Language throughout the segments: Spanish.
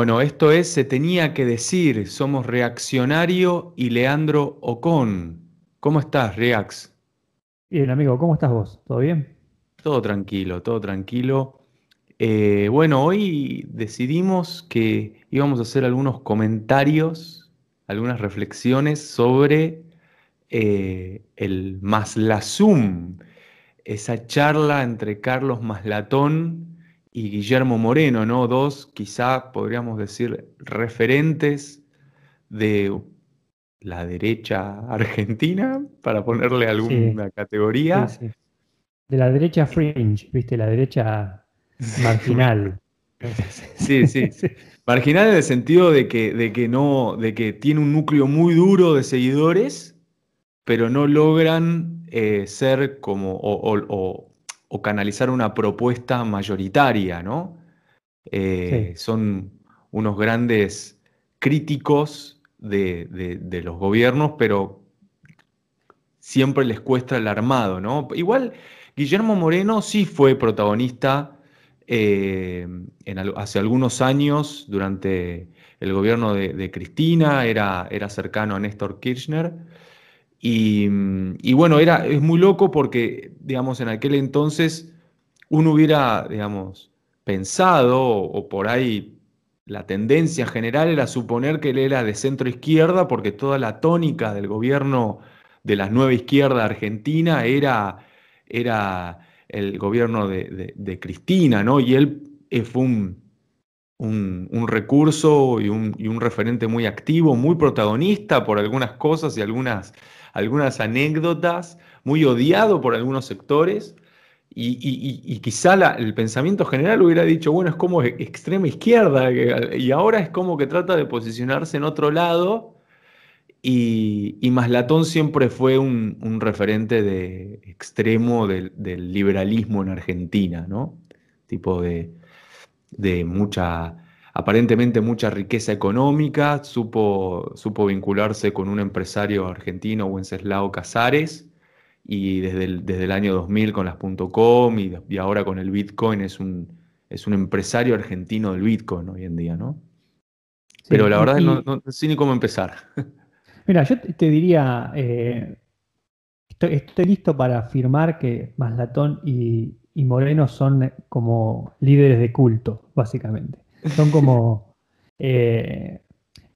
Bueno, esto es Se tenía que decir, somos Reaccionario y Leandro Ocon. ¿Cómo estás, Reax? Bien, amigo, ¿cómo estás vos? ¿Todo bien? Todo tranquilo, todo tranquilo. Eh, bueno, hoy decidimos que íbamos a hacer algunos comentarios, algunas reflexiones sobre eh, el Maslazum, esa charla entre Carlos Maslatón y Guillermo Moreno, ¿no? Dos, quizá podríamos decir, referentes de la derecha argentina, para ponerle alguna categoría. De la derecha fringe, ¿viste? La derecha marginal. sí, sí. Marginal en el sentido de que, de que no, de que tiene un núcleo muy duro de seguidores, pero no logran eh, ser como o, canalizar una propuesta mayoritaria, ¿no? Eh, son unos grandes críticos de, los gobiernos, pero siempre les cuesta el armado, ¿no? Igual Guillermo Moreno sí fue protagonista eh, hace algunos años durante el gobierno de, Cristina, era, era, cercano a Néstor Kirchner. Y, bueno, era, es muy loco porque, digamos, en aquel entonces uno hubiera, digamos, pensado o por ahí la tendencia general era suponer que él era de centro izquierda porque toda la tónica del gobierno de la nueva izquierda argentina era, era el gobierno de, Cristina, ¿no? Y él fue un, un, recurso y un, y referente muy activo, muy protagonista por algunas cosas y algunas, anécdotas, muy odiado por algunos sectores. Y, quizá el pensamiento general hubiera dicho, bueno, es como e, extrema izquierda, y ahora es como que trata de posicionarse en otro lado, y, Maslatón siempre fue un, referente de extremo del, liberalismo en Argentina, ¿no? Tipo de, de, mucha, aparentemente mucha riqueza económica, supo, supo vincularse con un empresario argentino, Wenceslao Casares, y desde el, desde el año 2000 con las .com y, y, ahora con el Bitcoin es un, es un empresario argentino del Bitcoin hoy en día, ¿no? Pero la verdad no, no, sé ni cómo empezar. Mira, yo te diría, eh, estoy, listo para afirmar que Maslatón y, y Moreno son como líderes de culto, básicamente. Son como eh,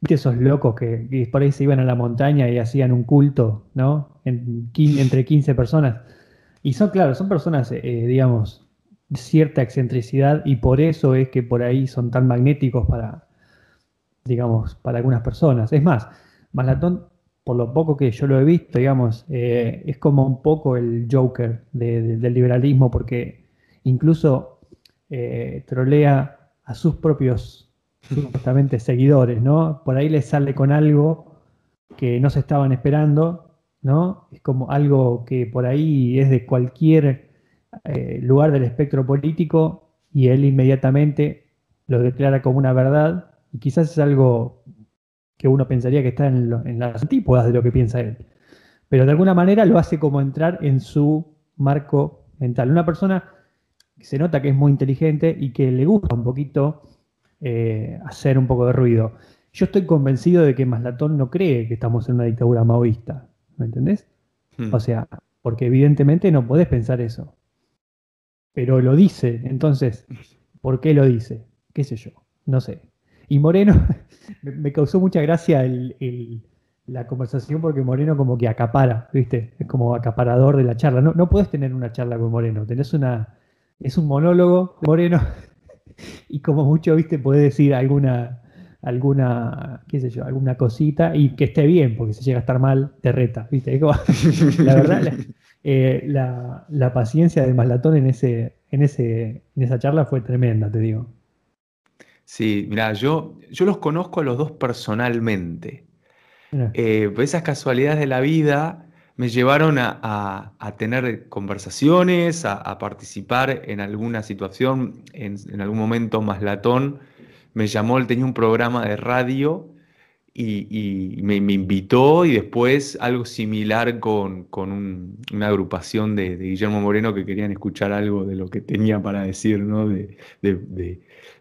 ¿Viste esos locos que, por ahí se iban a la montaña y hacían un culto, ¿no? entre 15 personas. Y son, claro, son personas, eh, digamos, de cierta excentricidad y por eso es que por ahí son tan magnéticos para, digamos, para algunas personas. Es más, Malatón, por lo poco que yo lo he visto, digamos, eh, es como un poco el Joker del liberalismo porque incluso eh, trolea a sus propios justamente seguidores, ¿no? Por ahí les sale con algo que no se estaban esperando, ¿no? Es como algo que por ahí es de cualquier eh, lugar del espectro político y él inmediatamente lo declara como una verdad y quizás es algo que uno pensaría que está en, las antípodas de lo que piensa él. Pero de alguna manera lo hace como entrar en su marco mental. Una persona que se nota que es muy inteligente y que le gusta un poquito eh, hacer un poco de ruido. Yo estoy convencido de que Maslatón no cree que estamos en una dictadura maoísta, ¿me entendés? Hmm. O sea, porque evidentemente no podés pensar eso. Pero lo dice, entonces, ¿por qué lo dice? ¿Qué sé yo? No sé. Y Moreno, me causó mucha gracia la conversación porque Moreno como que acapara, ¿viste? Es como acaparador de la charla. No, no puedes tener una charla con Moreno, tenés una... Es un monólogo Moreno y como mucho, viste, puede decir alguna, alguna, qué sé yo, alguna cosita y que esté bien, porque si llega a estar mal, te reta, viste. la verdad, eh, la, paciencia de Maslatón en, ese, en, ese, en esa charla fue tremenda, te digo. Sí, mira, yo, yo los conozco a los dos personalmente. Eh, esas casualidades de la vida me llevaron a, tener conversaciones, a, participar en alguna situación, en, algún momento más latón, me llamó, él tenía un programa de radio y, me, invitó y después algo similar con, una agrupación de, Guillermo Moreno que querían escuchar algo de lo que tenía para decir, ¿no? de,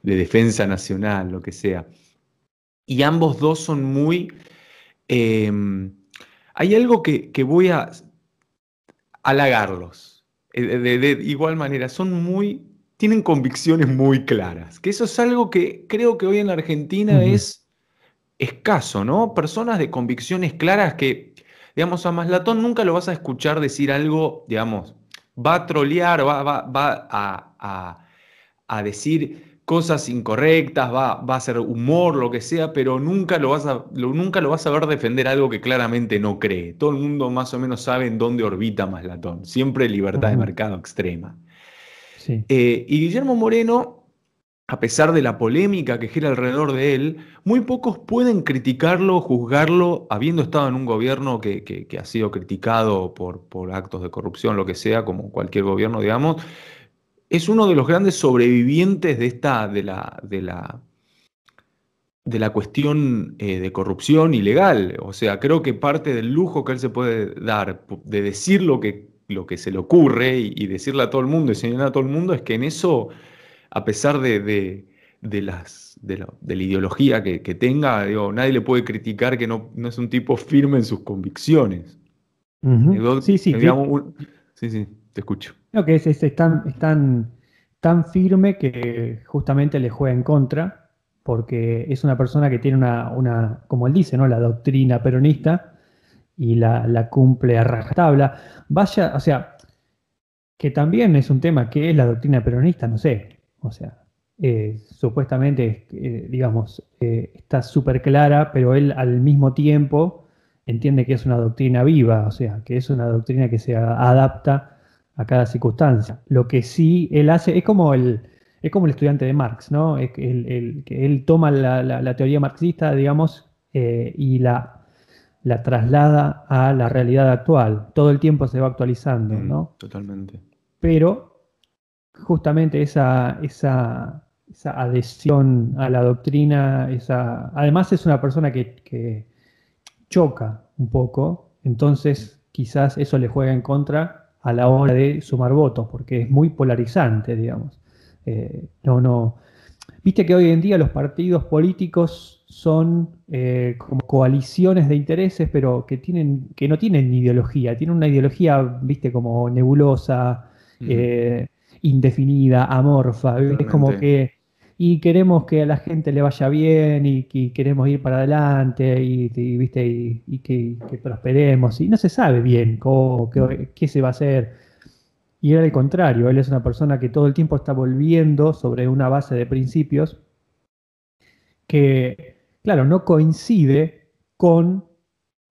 defensa nacional, lo que sea. Y ambos dos son muy... Em, hay algo que, voy a halagarlos. De, igual manera, son muy... tienen convicciones muy claras. Que eso es algo que creo que hoy en la Argentina es escaso, ¿no? Personas de convicciones claras que, digamos, a Maslatón nunca lo vas a escuchar decir algo, digamos, va a trolear, va, va, a, decir cosas incorrectas, va, va, a hacer humor, lo que sea, pero nunca lo, vas a, nunca lo vas a ver defender algo que claramente no cree. Todo el mundo más o menos sabe en dónde orbita Maslatón. Siempre libertad de mercado extrema. Eh, y Guillermo Moreno a pesar de la polémica que gira alrededor de él, muy pocos pueden criticarlo, juzgarlo, habiendo estado en un gobierno que, ha sido criticado por, actos de corrupción, lo que sea, como cualquier gobierno, digamos. Es uno de los grandes sobrevivientes de esta, de la, de la, de la cuestión eh, de corrupción ilegal. O sea, creo que parte del lujo que él se puede dar de decir lo que, lo que se le ocurre y, y decirle a todo el mundo y señalar a todo el mundo es que en eso a pesar de, las, de, la, ideología que, tenga, digo, nadie le puede criticar que no, es un tipo firme en sus convicciones. sí, sí, sí, sí, te escucho. No, que es, es, tan, tan, firme que justamente le juega en contra, porque es una persona que tiene una, una como él dice, ¿no? la doctrina peronista y la, cumple a rajatabla. Vaya, o sea, que también es un tema que es la doctrina peronista, no sé, o sea, eh, supuestamente, eh, digamos, eh, está súper clara, pero él al mismo tiempo entiende que es una doctrina viva, o sea, que es una doctrina que se adapta a cada circunstancia. Lo que sí él hace es como el, es como el estudiante de Marx, ¿no? Es que él, toma la, teoría marxista, digamos, y la, la traslada a la realidad actual. Todo el tiempo se va actualizando, mm, ¿no? Totalmente. Pero justamente esa, esa, esa, adhesión a la doctrina, esa, además es una persona que, choca un poco, entonces quizás eso le juega en contra a la hora de sumar votos, porque es muy polarizante, digamos. Eh, no, no. Viste que hoy en día los partidos políticos son eh, como coaliciones de intereses, pero que, tienen, que no tienen ideología, tienen una ideología, viste, como nebulosa, indefinida, amorfa. Es como que, y queremos que a la gente le vaya bien y, queremos ir para adelante y, ¿viste? y, que, prosperemos. Y no se sabe bien cómo, qué, se va a hacer. Y era al contrario, él es una persona que todo el tiempo está volviendo sobre una base de principios que, claro, no coincide con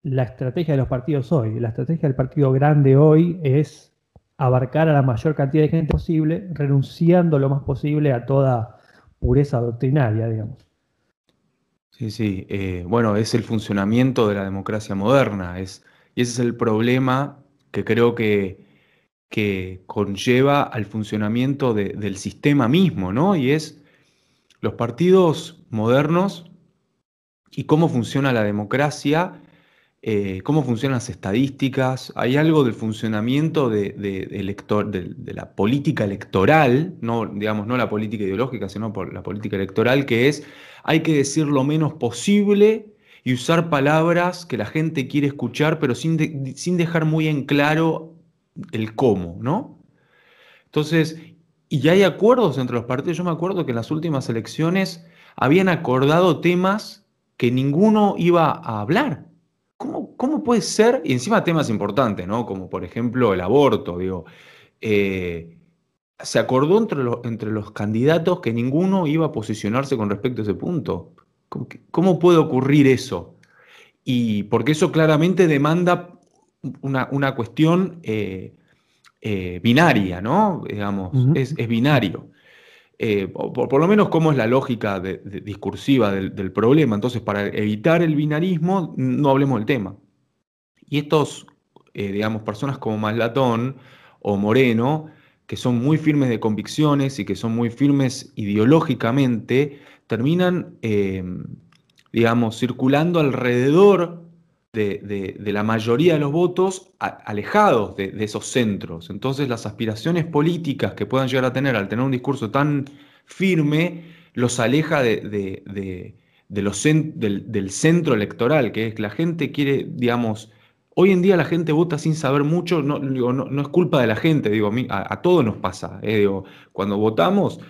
la estrategia de los partidos hoy. La estrategia del partido grande hoy es abarcar a la mayor cantidad de gente posible, renunciando lo más posible a toda pureza doctrinaria, digamos. Sí, sí. Eh, bueno, es el funcionamiento de la democracia moderna. Es, y ese es el problema que creo que, que conlleva al funcionamiento del sistema mismo, ¿no? Y es los partidos modernos y cómo funciona la democracia eh, cómo funcionan las estadísticas, hay algo del funcionamiento de, la política electoral, no, digamos, no la política ideológica, sino por la política electoral, que es hay que decir lo menos posible y usar palabras que la gente quiere escuchar, pero sin, dejar muy en claro el cómo, ¿no? Entonces, y hay acuerdos entre los partidos. Yo me acuerdo que en las últimas elecciones habían acordado temas que ninguno iba a hablar. ¿Cómo, puede ser? Y encima temas importantes, ¿no? Como por ejemplo el aborto, digo. Eh, se acordó entre, entre, los candidatos que ninguno iba a posicionarse con respecto a ese punto. ¿Cómo, puede ocurrir eso? Y porque eso claramente demanda una, cuestión eh, eh, binaria, ¿no? Digamos, es, es, binario. Eh, por, lo menos cómo es la lógica discursiva del, problema. Entonces, para evitar el binarismo, no hablemos del tema. Y estos, eh, digamos, personas como Maslatón o Moreno, que son muy firmes de convicciones y que son muy firmes ideológicamente, terminan, eh, digamos, circulando alrededor de, la mayoría de los votos alejados de, esos centros. Entonces las aspiraciones políticas que puedan llegar a tener al tener un discurso tan firme los aleja de, los del, centro electoral, que es que la gente quiere, digamos, hoy en día la gente vota sin saber mucho, no, no, es culpa de la gente, digo, a, todos nos pasa, eh, digo, cuando votamos,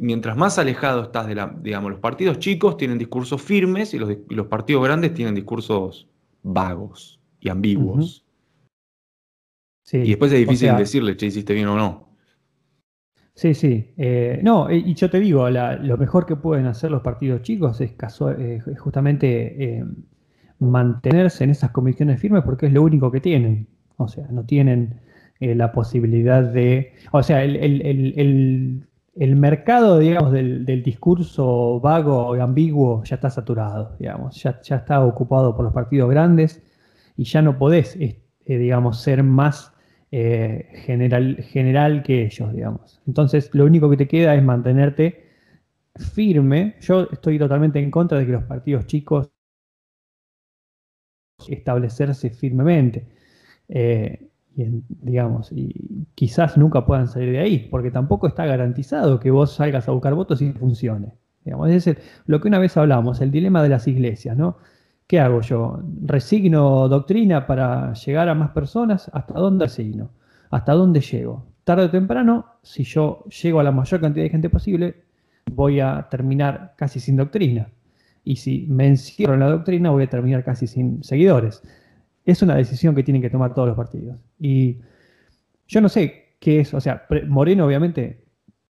mientras más alejado estás de la, digamos, los partidos chicos tienen discursos firmes y los partidos grandes tienen discursos vagos y ambiguos. y después es difícil decirle, che, hiciste bien o no. Sí, sí. Eh, no, y yo te digo, lo mejor que pueden hacer los partidos chicos es, justamente eh, mantenerse en esas comisiones firmes porque es lo único que tienen. O sea, no tienen eh, la posibilidad de... O sea, el, mercado, digamos, del, discurso vago y ambiguo ya está saturado, digamos, ya, está ocupado por los partidos grandes y ya no podés, digamos, ser más eh, general, general que ellos, digamos. Entonces, lo único que te queda es mantenerte firme. Yo estoy totalmente en contra de que los partidos chicos establecerse firmemente. Eh, y, digamos, y quizás nunca puedan salir de ahí, porque tampoco está garantizado que vos salgas a buscar votos y funcione. Digamos, es lo que una vez hablamos, el dilema de las iglesias, ¿no? ¿Qué hago yo? ¿Resigno doctrina para llegar a más personas? ¿Hasta dónde resigno? ¿Hasta dónde llego? Tarde o temprano, si yo llego a la mayor cantidad de gente posible, voy a terminar casi sin doctrina. Y si me encierro en la doctrina, voy a terminar casi sin seguidores. Es una decisión que tienen que tomar todos los partidos. Y yo no sé qué es, o sea, Moreno obviamente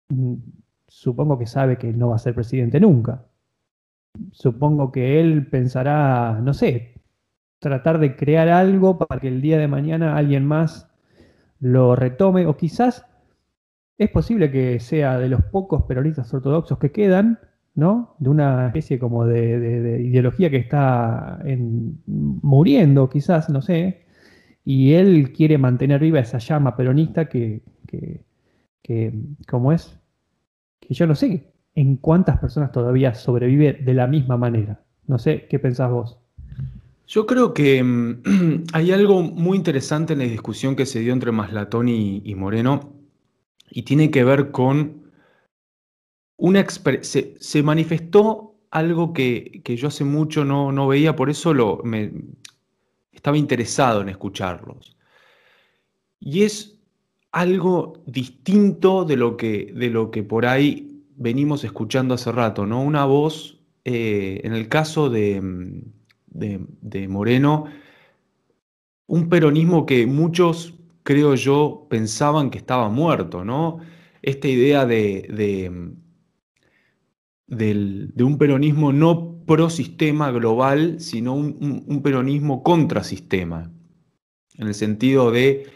mm, supongo que sabe que no va a ser presidente nunca supongo que él pensará, no sé, tratar de crear algo para que el día de mañana alguien más lo retome, o quizás es posible que sea de los pocos peronistas ortodoxos que quedan, ¿no? De una especie como de, ideología que está muriendo, quizás, no sé, y él quiere mantener viva esa llama peronista que, que, que como es, que yo no sé en cuántas personas todavía sobrevive de la misma manera. No sé, ¿qué pensás vos? Yo creo que mm, hay algo muy interesante en la discusión que se dio entre Maslatón y, Moreno y tiene que ver con una se, se manifestó algo que, yo hace mucho no, no veía, por eso lo, me, estaba interesado en escucharlos. Y es algo distinto de lo que, de lo que por ahí venimos escuchando hace rato, ¿no? Una voz, eh, en el caso mm, de, Moreno, un peronismo que muchos, creo yo, pensaban que estaba muerto, ¿no? Esta idea de, mm, de un peronismo no pro sistema global, sino un, peronismo contra sistema, en el sentido de,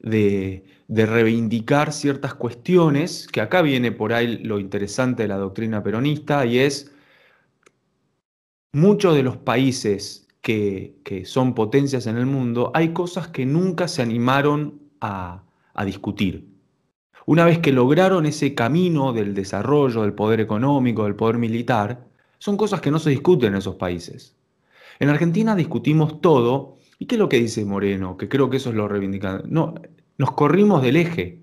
de de reivindicar ciertas cuestiones, que acá viene por ahí lo interesante de la doctrina peronista, y es muchos de los países que, son potencias en el mundo, hay cosas que nunca se animaron a, a discutir. Una vez que lograron ese camino del desarrollo, del poder económico, del poder militar, son cosas que no se discuten en esos países. En Argentina discutimos todo, ¿y qué es lo que dice Moreno? Que creo que eso es lo reivindicado. No, nos corrimos del eje.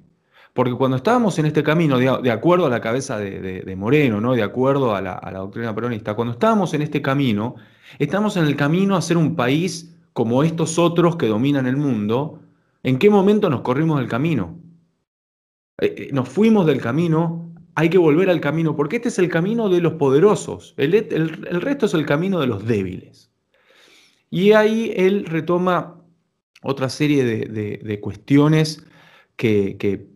Porque cuando estábamos en este camino, de, acuerdo a la cabeza de, Moreno, ¿no? de acuerdo a la, doctrina peronista, cuando estábamos en este camino, estamos en el camino a ser un país como estos otros que dominan el mundo. ¿En qué momento nos corrimos del camino? Eh, eh, nos fuimos del camino, hay que volver al camino, porque este es el camino de los poderosos, el, el resto es el camino de los débiles. Y ahí él retoma otra serie de, cuestiones que,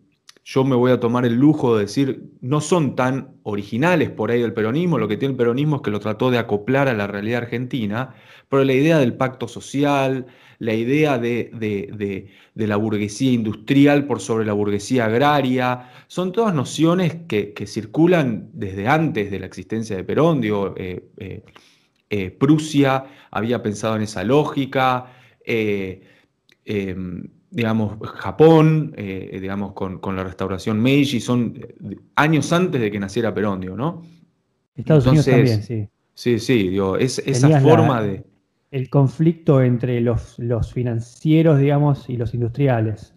yo me voy a tomar el lujo de decir no son tan originales por ahí del peronismo, lo que tiene el peronismo es que lo trató de acoplar a la realidad argentina, pero la idea del pacto social, la idea de, la burguesía industrial por sobre la burguesía agraria, son todas nociones que, circulan desde antes de la existencia de Perón, digo, eh, eh, eh, Prusia había pensado en esa lógica, Em, digamos, Japón, digamos, con, la restauración Meiji, son años antes de que naciera Perón, ¿no? Estados Unidos también, sí. Sí, sí, digo, es, esa forma de... El conflicto entre los, los financieros, digamos, y los industriales.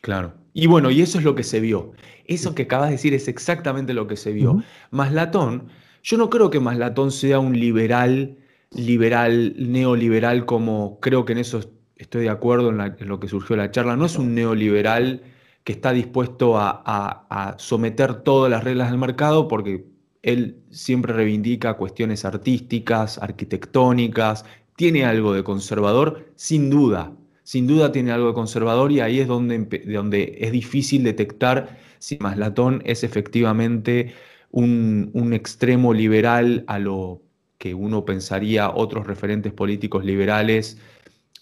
Claro. Y bueno, y eso es lo que se vio. Eso que acabas de decir es exactamente lo que se vio. Maslatón, yo no creo que Maslatón sea un liberal, liberal, neoliberal, como creo que en eso estoy de acuerdo en, lo que surgió la charla. No es un neoliberal que está dispuesto a, a someter todas las reglas del mercado porque él siempre reivindica cuestiones artísticas, arquitectónicas, tiene algo de conservador, sin duda, sin duda tiene algo de conservador y ahí es donde, donde es difícil detectar si Maslatón es efectivamente un, un, extremo liberal a lo que uno pensaría otros referentes políticos liberales,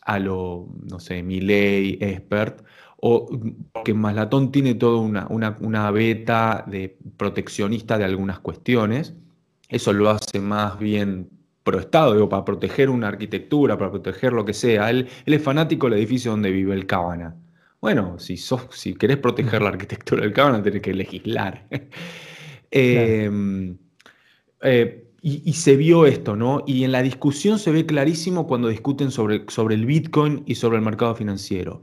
a lo, no sé, Milley, Espert, o que Maslatón tiene toda una, una, una, beta de proteccionista de algunas cuestiones. Eso lo hace más bien pro Estado, digo, para proteger una arquitectura, para proteger lo que sea. Él, es fanático del edificio donde vive el Cábana. Bueno, si, sos, si querés proteger la arquitectura del Cábana, tenés que legislar. Em, eh, y, se vio esto, ¿no? Y en la discusión se ve clarísimo cuando discuten sobre, sobre el Bitcoin y sobre el mercado financiero.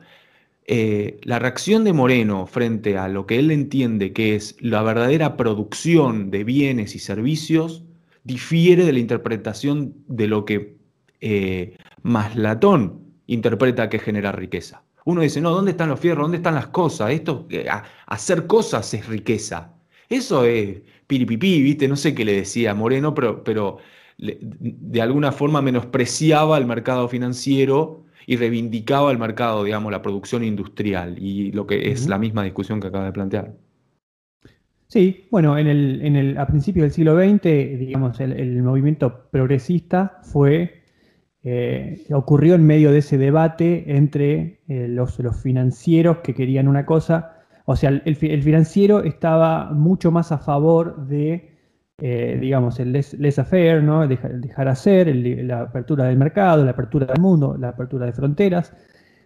Eh, la reacción de Moreno frente a lo que él entiende que es la verdadera producción de bienes y servicios difiere de la interpretación de lo que eh, Maslatón interpreta que genera riqueza. Uno dice, no, ¿dónde están los fierros? ¿Dónde están las cosas? Esto, eh, hacer cosas es riqueza. Eso es piripipí, ¿viste? No sé qué le decía Moreno, pero, pero de alguna forma menospreciaba el mercado financiero y reivindicaba el mercado, digamos, la producción industrial y lo que es la misma discusión que acaba de plantear. Sí, bueno, en el, en el, a principios del siglo XX, digamos, el, movimiento progresista fue, eh, ocurrió en medio de ese debate entre eh, los, los, financieros que querían una cosa, o sea, el, financiero estaba mucho más a favor de, eh, digamos, el laissez-faire, ¿no? Dejar, hacer, la apertura del mercado, la apertura del mundo, la apertura de fronteras,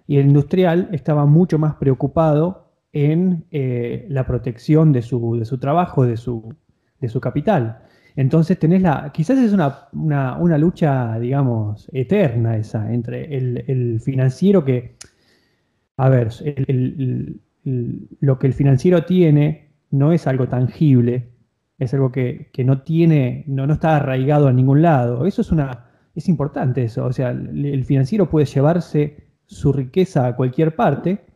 y el industrial estaba mucho más preocupado en eh, la protección de su, de su trabajo, de su, de su, capital. Entonces tenés la. Quizás es una, una, lucha, digamos, eterna esa, entre el, financiero que. A ver, lo que el financiero tiene no es algo tangible, es algo que, no tiene, no, no, está arraigado a ningún lado. Eso es una. Es importante eso. O sea, el financiero puede llevarse su riqueza a cualquier parte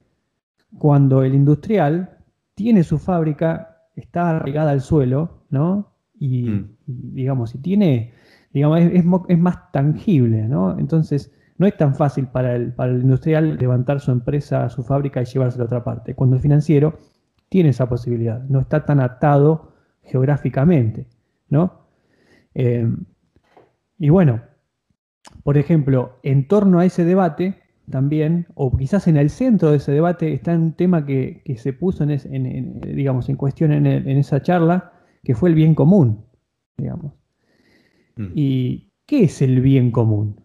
cuando el industrial tiene su fábrica, está arraigada al suelo, ¿no? Y, mm. digamos, si tiene, digamos, es, más tangible, ¿no? Entonces, no es tan fácil para el, para el industrial levantar su empresa, su fábrica y llevarse a otra parte. Cuando el financiero tiene esa posibilidad, no está tan atado geográficamente, ¿no? Eh, y bueno, por ejemplo, en torno a ese debate, también, o quizás en el centro de ese debate, está un tema que, se puso en, digamos, en cuestión en, esa charla, que fue el bien común, digamos. Mm. ¿Y qué es el bien común?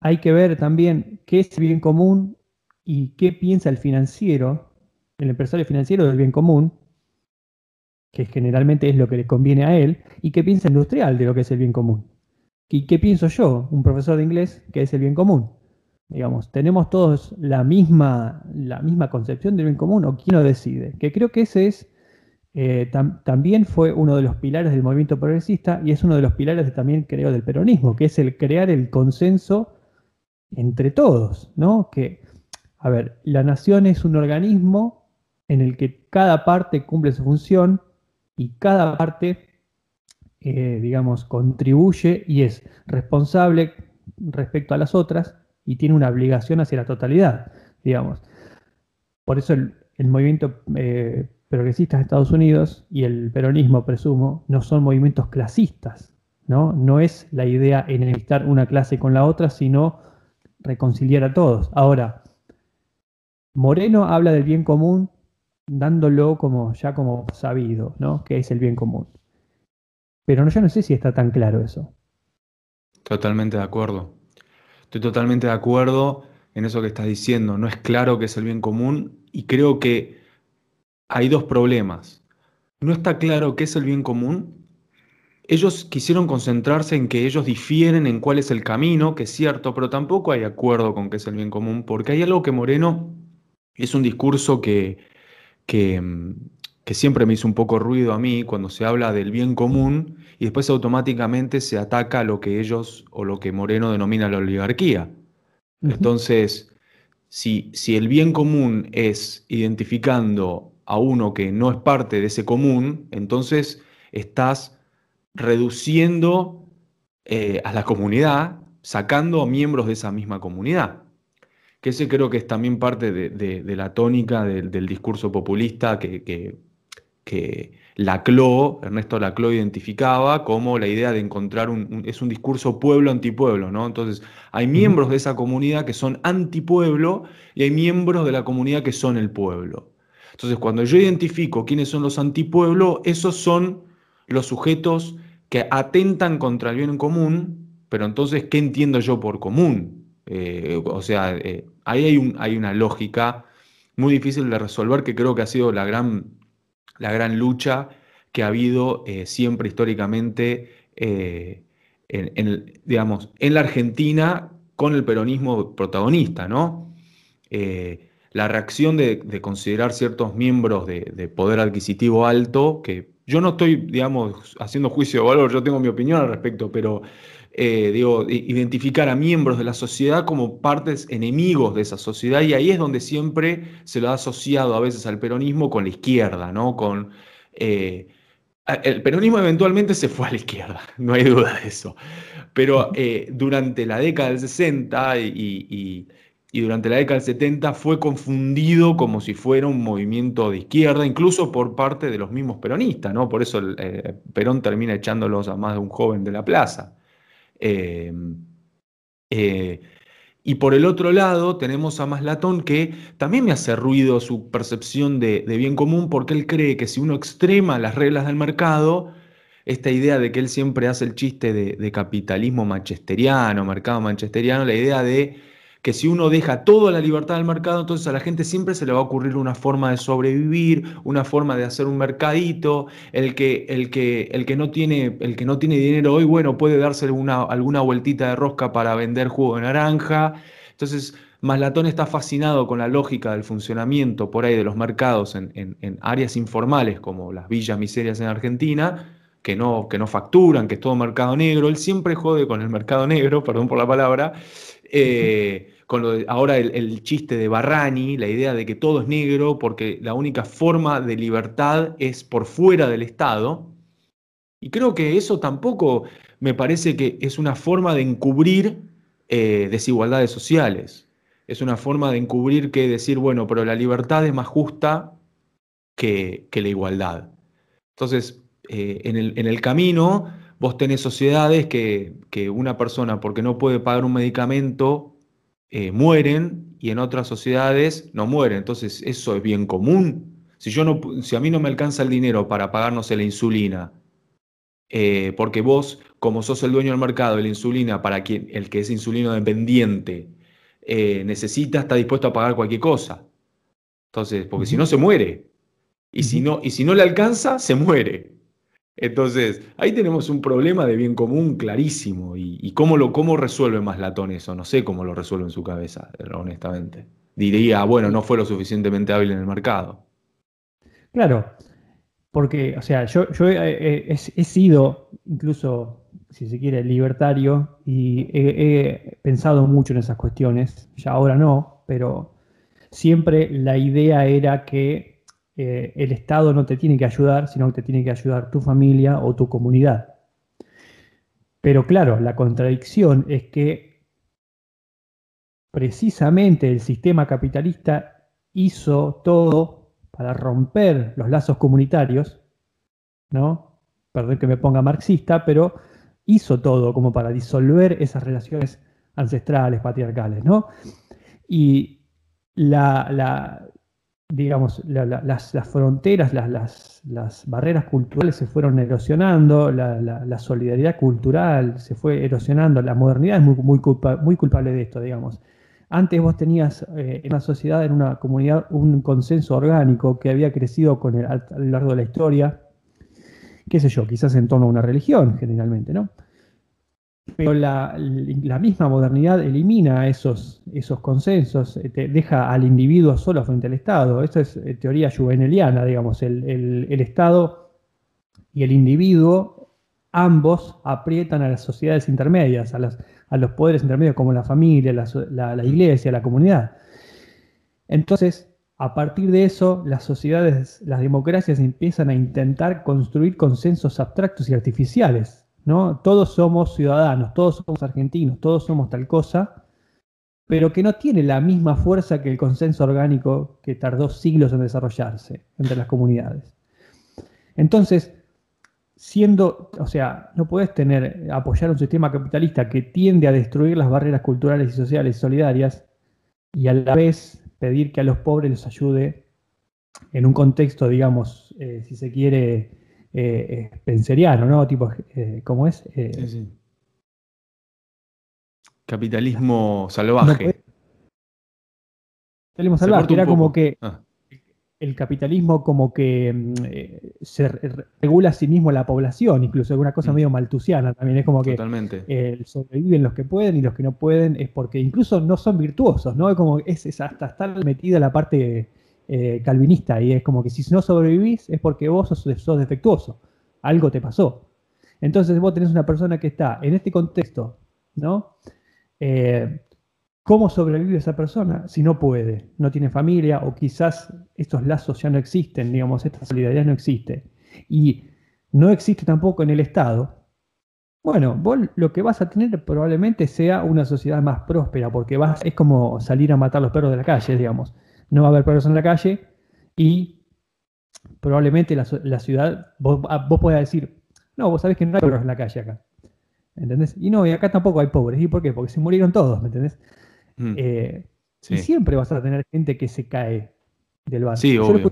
Hay que ver también qué es el bien común y qué piensa el financiero, el empresario financiero del bien común, que generalmente es lo que le conviene a él, y qué piensa el industrial de lo que es el bien común. ¿Y qué pienso yo, un profesor de inglés, que es el bien común? Digamos, ¿tenemos todos la misma, la misma concepción del bien común o quién lo decide? Que creo que ese es, eh, también fue uno de los pilares del movimiento progresista y es uno de los pilares también, creo, del peronismo, que es el crear el consenso entre todos, ¿no? Que, a ver, la nación es un organismo en el que cada parte cumple su función y cada parte, eh, digamos, contribuye y es responsable respecto a las otras y tiene una obligación hacia la totalidad, digamos. Por eso el, movimiento eh, progresista de Estados Unidos y el peronismo, presumo, no son movimientos clasistas, ¿no? No es la idea enemistar una clase con la otra, sino reconciliar a todos. Ahora, Moreno habla del bien común dándolo como ya como sabido, ¿no? Que es el bien común. Pero no, yo no sé si está tan claro eso. Totalmente de acuerdo. Estoy totalmente de acuerdo en eso que estás diciendo. No es claro qué es el bien común y creo que hay dos problemas. No está claro qué es el bien común ellos quisieron concentrarse en que ellos difieren en cuál es el camino, que es cierto, pero tampoco hay acuerdo con qué es el bien común, porque hay algo que Moreno es un discurso que, que, mm, que siempre me hizo un poco ruido a mí cuando se habla del bien común y después automáticamente se ataca lo que ellos o lo que Moreno denomina la oligarquía. Entonces, si, si el bien común es identificando a uno que no es parte de ese común, entonces estás reduciendo eh, a la comunidad, sacando a miembros de esa misma comunidad. Que ese creo que es también parte de, la tónica del, discurso populista que, que, que Laclau, Ernesto Laclau identificaba como la idea de encontrar un, es un discurso pueblo-antipueblo, ¿no? Entonces, hay miembros de esa comunidad que son antipueblo y hay miembros de la comunidad que son el pueblo. Entonces, cuando yo identifico quiénes son los antipueblo, esos son los sujetos que atentan contra el bien en común, pero entonces, ¿qué entiendo yo por común? Eh, o sea, eh, ahí hay, un, hay una lógica muy difícil de resolver que creo que ha sido la gran la gran lucha que ha habido eh, siempre históricamente eh, en, digamos, en la Argentina con el peronismo protagonista, ¿no? Eh, la reacción de, considerar ciertos miembros de, poder adquisitivo alto, que yo no estoy, digamos, haciendo juicio de valor, yo tengo mi opinión al respecto, pero digo, identificar a miembros de la sociedad como partes enemigos de esa sociedad y ahí es donde siempre se lo ha asociado a veces al peronismo con la izquierda, ¿no? Con, eh, el peronismo eventualmente se fue a la izquierda, no hay duda de eso, pero eh, durante la década del 60 y, durante la década del 70 fue confundido como si fuera un movimiento de izquierda, incluso por parte de los mismos peronistas, ¿no? Por eso eh, Perón termina echándolos a más de un joven de la plaza. Em, eh, y por el otro lado tenemos a Maslatón que también me hace ruido su percepción de, bien común porque él cree que si uno extrema las reglas del mercado, esta idea de que él siempre hace el chiste de, de capitalismo manchesteriano, mercado manchesteriano, la idea de que si uno deja toda la libertad del mercado, entonces a la gente siempre se le va a ocurrir una forma de sobrevivir, una forma de hacer un mercadito, el que, el que, el que, no, tiene, el que no tiene dinero hoy, bueno, puede darse alguna, alguna vueltita de rosca para vender jugo de naranja. Entonces, Maslatón está fascinado con la lógica del funcionamiento por ahí de los mercados en, en, áreas informales como las villas miserias en Argentina, que no, que no facturan, que es todo mercado negro. Él siempre jode con el mercado negro, perdón por la palabra, eh, con ahora el, chiste de Barrani, la idea de que todo es negro porque la única forma de libertad es por fuera del Estado. Y creo que eso tampoco me parece que es una forma de encubrir eh, desigualdades sociales. Es una forma de encubrir que decir, bueno, pero la libertad es más justa que, la igualdad. Entonces, eh, en, el, en el camino Vos tenés sociedades que, una persona, porque no puede pagar un medicamento, eh, mueren y en otras sociedades no mueren. Entonces, eso es bien común. Si, yo no, si a mí no me alcanza el dinero para pagarnos la insulina, eh, porque vos, como sos el dueño del mercado de la insulina, para quien, el que es insulino dependiente, eh, necesita, está dispuesto a pagar cualquier cosa. Entonces, porque si no se muere. Y, si no, y si no le alcanza, se muere. Entonces, ahí tenemos un problema de bien común clarísimo. ¿Y, cómo, lo, cómo resuelve Maslatón eso? No sé cómo lo resuelve en su cabeza, honestamente. Diría, bueno, no fue lo suficientemente hábil en el mercado. Claro, porque, o sea, yo, he, sido incluso, si se quiere, libertario y he, pensado mucho en esas cuestiones. Ya ahora no, pero siempre la idea era que eh, el Estado no te tiene que ayudar, sino que te tiene que ayudar tu familia o tu comunidad. Pero claro, la contradicción es que precisamente el sistema capitalista hizo todo para romper los lazos comunitarios, ¿no? Perdón que me ponga marxista, pero hizo todo como para disolver esas relaciones ancestrales, patriarcales, ¿no? Y la, digamos, las, fronteras, las, barreras culturales se fueron erosionando, la, solidaridad cultural se fue erosionando, la modernidad es muy, muy, muy culpable de esto, digamos. Antes vos tenías eh, en una sociedad, en una comunidad, un consenso orgánico que había crecido con a lo largo de la historia qué sé yo, quizás en torno a una religión generalmente, ¿no? Pero la, misma modernidad elimina esos, esos consensos, eh, deja al individuo solo frente al Estado. Esa es eh, teoría juveneliana, digamos, el, Estado y el individuo, ambos aprietan a las sociedades intermedias, a, a los poderes intermedios como la familia, la, la iglesia, la comunidad. Entonces, a partir de eso, las sociedades, las democracias empiezan a intentar construir consensos abstractos y artificiales. ¿No? Todos somos ciudadanos, todos somos argentinos, todos somos tal cosa, pero que no tiene la misma fuerza que el consenso orgánico que tardó siglos en desarrollarse entre las comunidades. Entonces, siendo, o sea, no puedes tener, apoyar un sistema capitalista que tiende a destruir las barreras culturales y sociales solidarias y a la vez pedir que a los pobres les ayude en un contexto, digamos, eh, si se quiere, eh, penseriano, ¿no? Tipo, eh, ¿cómo es? Sí, sí. Capitalismo salvaje. capitalismo salvaje, era como que ah el capitalismo como que mm, eh, se regula a sí mismo la población, incluso alguna cosa mm. medio maltusiana también. Es como que eh, sobreviven los que pueden y los que no pueden es porque incluso no son virtuosos, ¿no? Es como es, hasta estar metida la parte eh, calvinista y es como que si no sobrevivís es porque vos sos, defectuoso, algo te pasó. Entonces vos tenés una persona que está en este contexto, ¿no? ¿Cómo sobrevive esa persona si no puede? No tiene familia o quizás estos lazos ya no existen, digamos, esta solidaridad no existe. Y no existe tampoco en el Estado. Bueno, vos lo que vas a tener probablemente sea una sociedad más próspera, porque es como salir a matar los perros de la calle, digamos. No va a haber perros en la calle y probablemente la, ciudad, vos, ah, vos puedas decir, no, vos sabés que no hay perros en la calle acá. ¿Entendés? Y no, y acá tampoco hay pobres. ¿Y por qué? Porque se murieron todos, ¿me entendés? Mm. Eh, y siempre vas a tener gente que se cae del barco. Sí, obvio.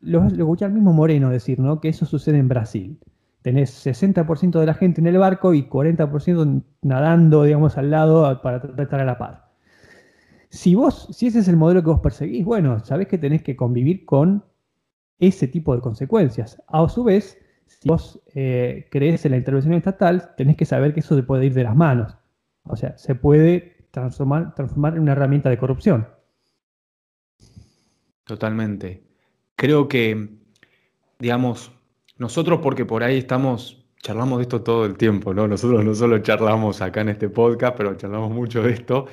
Lo, escuché al mismo Moreno decir, ¿no? Que eso sucede en Brasil. Tenés 60% de la gente en el barco y 40% nadando, digamos, al lado para tratar de estar a la par. Si vos, si ese es el modelo que vos perseguís, bueno, sabés que tenés que convivir con ese tipo de consecuencias. A su vez, si vos eh, crees en la intervención estatal, tenés que saber que eso se puede ir de las manos. O sea, se puede transformar, transformar en una herramienta de corrupción. Totalmente. Creo que, digamos, nosotros porque por ahí estamos, charlamos de esto todo el tiempo, ¿no? Nosotros no solo charlamos acá en este podcast, pero charlamos mucho de esto.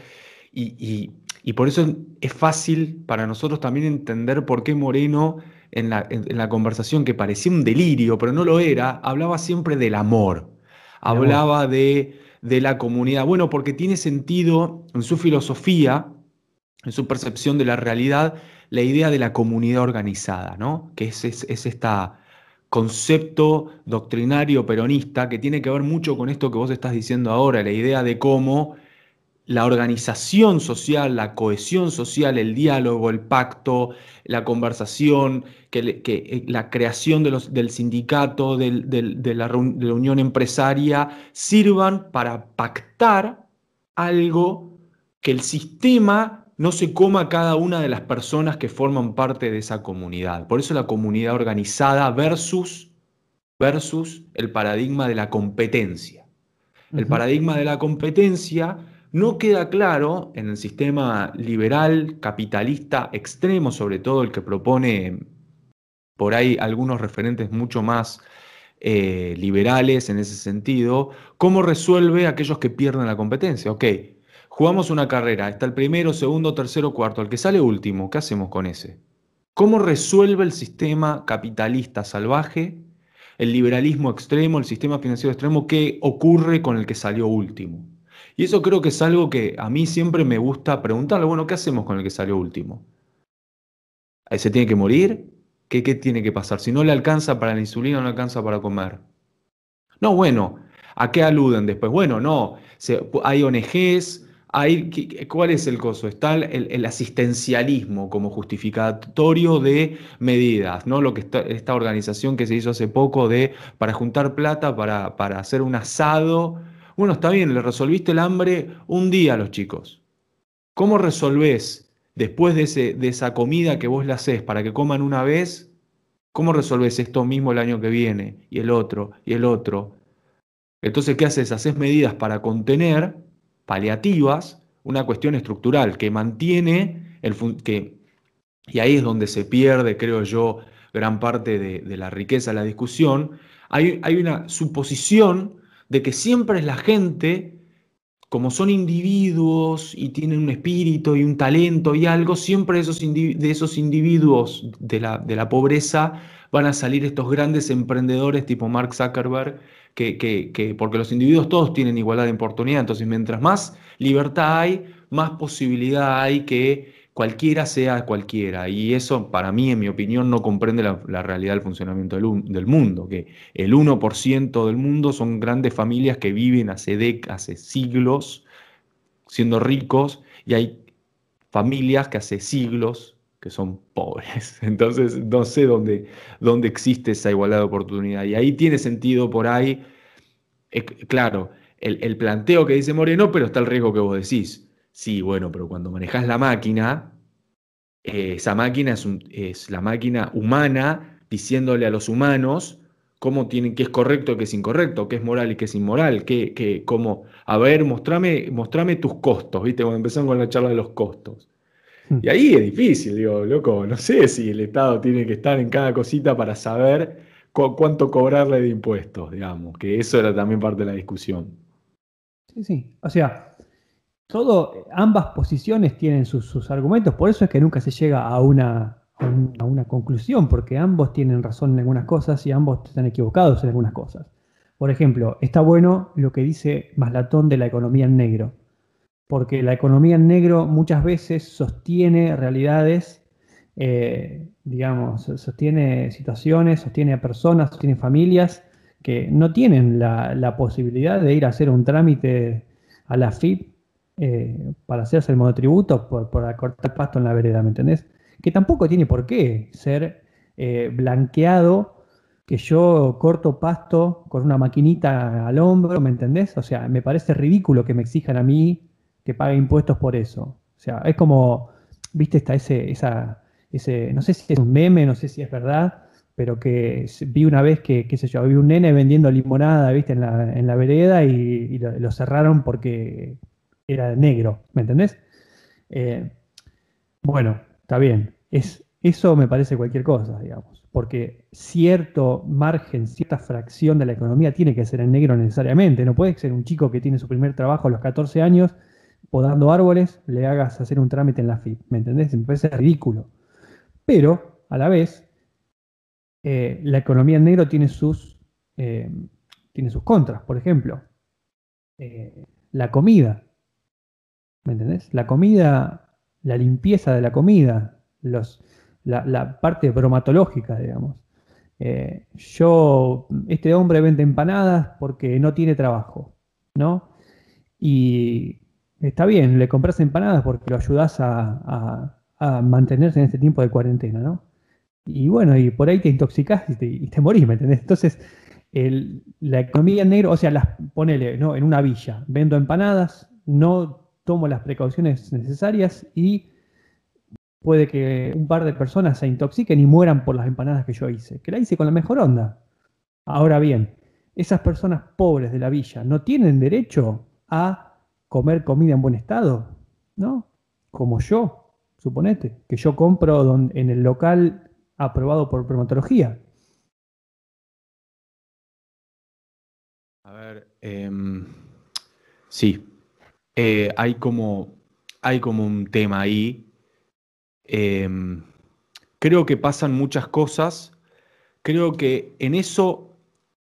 Y, por eso es fácil para nosotros también entender por qué Moreno en la, en la, conversación que parecía un delirio, pero no lo era, hablaba siempre del amor. Hablaba de de la comunidad? Bueno, porque tiene sentido en su filosofía, en su percepción de la realidad, la idea de la comunidad organizada, ¿no? Que es, es, este concepto doctrinario peronista que tiene que ver mucho con esto que vos estás diciendo ahora, la idea de cómo la organización social, la cohesión social, el diálogo, el pacto, la conversación, que, eh, la creación de los, del sindicato, de, la, unión empresaria, sirvan para pactar algo que el sistema no se coma a cada una de las personas que forman parte de esa comunidad. Por eso la comunidad organizada versus, versus el paradigma de la competencia. El paradigma de la competencia no queda claro en el sistema liberal, capitalista, extremo, sobre todo el que propone por ahí algunos referentes mucho más eh, liberales en ese sentido, cómo resuelve aquellos que pierden la competencia. Ok, jugamos una carrera, está el primero, segundo, tercero, cuarto, el que sale último, ¿qué hacemos con ese? ¿Cómo resuelve el sistema capitalista salvaje, el liberalismo extremo, el sistema financiero extremo, qué ocurre con el que salió último? Y eso creo que es algo que a mí siempre me gusta preguntarle, bueno, ¿qué hacemos con el que salió último? ¿Se tiene que morir? ¿Qué, ¿Qué, tiene que pasar? Si no le alcanza para la insulina, no le alcanza para comer. No, bueno, ¿a qué aluden después? Bueno, no, hay ONGs, hay, ¿cuál es el coso? Está el, asistencialismo como justificatorio de medidas, ¿no? Lo que esta organización que se hizo hace poco de para juntar plata para, para hacer un asado bueno, está bien, le resolviste el hambre un día a los chicos. ¿Cómo resolvés después de, esa comida que vos le haces para que coman una vez? ¿Cómo resolves esto mismo el año que viene y el otro y el otro? Entonces, ¿qué haces? Haces medidas para contener, paliativas, una cuestión estructural que mantiene el que y ahí es donde se pierde, creo yo, gran parte de, la riqueza de la discusión. Hay una suposición de que siempre es la gente como son individuos y tienen un espíritu y un talento y algo, siempre de esos, de esos individuos de la, de la, pobreza van a salir estos grandes emprendedores tipo Mark Zuckerberg, que, que, porque los individuos todos tienen igualdad de oportunidad, entonces mientras más libertad hay, más posibilidad hay que cualquiera sea cualquiera. Y eso, para mí, en mi opinión, no comprende la, realidad del funcionamiento del, mundo, que el 1% del mundo son grandes familias que viven hace siglos, siendo ricos, y hay familias que hace siglos que son pobres. Entonces, no sé dónde, dónde existe esa igualdad de oportunidad. Y ahí tiene sentido por ahí, eh, claro, el, el planteo que dice Moreno, pero está el riesgo que vos decís Sí, bueno, pero cuando manejas la máquina, eh, esa máquina es, es, la máquina humana diciéndole a los humanos cómo tienen, qué es correcto, qué es incorrecto, qué es moral y qué es inmoral, qué, qué, cómo, a ver, mostrame, mostrame tus costos, ¿viste? Cuando empezaron con la charla de los costos. Hmm. Y ahí es difícil, digo, loco, no sé si el Estado tiene que estar en cada cosita para saber cuánto cobrarle de impuestos, digamos, que eso era también parte de la discusión. Sí, sí, o sea, todo, ambas posiciones tienen sus, argumentos, por eso es que nunca se llega a una, conclusión, porque ambos tienen razón en algunas cosas y ambos están equivocados en algunas cosas. Por ejemplo, está bueno lo que dice Maslatón de la economía en negro, porque la economía en negro muchas veces sostiene realidades, eh, digamos, sostiene situaciones, sostiene a personas, sostiene familias que no tienen la, la posibilidad de ir a hacer un trámite a la FIP eh, para hacerse el monotributo por, por acortar pasto en la vereda, ¿me entendés? Que tampoco tiene por qué ser eh, blanqueado que yo corto pasto con una maquinita al hombro, ¿me entendés? O sea, me parece ridículo que me exijan a mí que pague impuestos por eso. O sea, es como, viste, está ese, esa, ese, no sé si es un meme, no sé si es verdad, pero que vi una vez que, qué sé yo, vi un nene vendiendo limonada, viste, en la, en la vereda y, lo, cerraron porque era negro, ¿me entendés? Eh, bueno, está bien. Es, eso me parece cualquier cosa, digamos, porque cierto margen, cierta fracción de la economía tiene que ser en negro necesariamente. No puede ser un chico que tiene su primer trabajo a los 14 años, podando árboles, le hagas hacer un trámite en la FIP, ¿me entendés? Me parece ridículo. Pero, a la vez, eh, la economía en negro tiene sus, eh, tiene sus contras. Por ejemplo, la comida. ¿Me entendés? La comida, la limpieza de la comida, los, la, parte bromatológica, digamos. Eh, yo, este hombre vende empanadas porque no tiene trabajo, ¿no? Y está bien, le compras empanadas porque lo ayudas a, mantenerse en este tiempo de cuarentena, ¿no? Y bueno, y por ahí te intoxicás y te, morís, ¿me entendés? Entonces, la economía en negro, o sea, las, ponele, ¿no? En una villa, vendo empanadas, no tomo las precauciones necesarias y puede que un par de personas se intoxiquen y mueran por las empanadas que yo hice, que la hice con la mejor onda. Ahora bien, esas personas pobres de la villa no tienen derecho a comer comida en buen estado, ¿no? Como yo, suponete, que yo compro en el local aprobado por bromatología. A ver, em, sí, eh, hay, como, hay como un tema ahí. Em, creo que pasan muchas cosas. Creo que en eso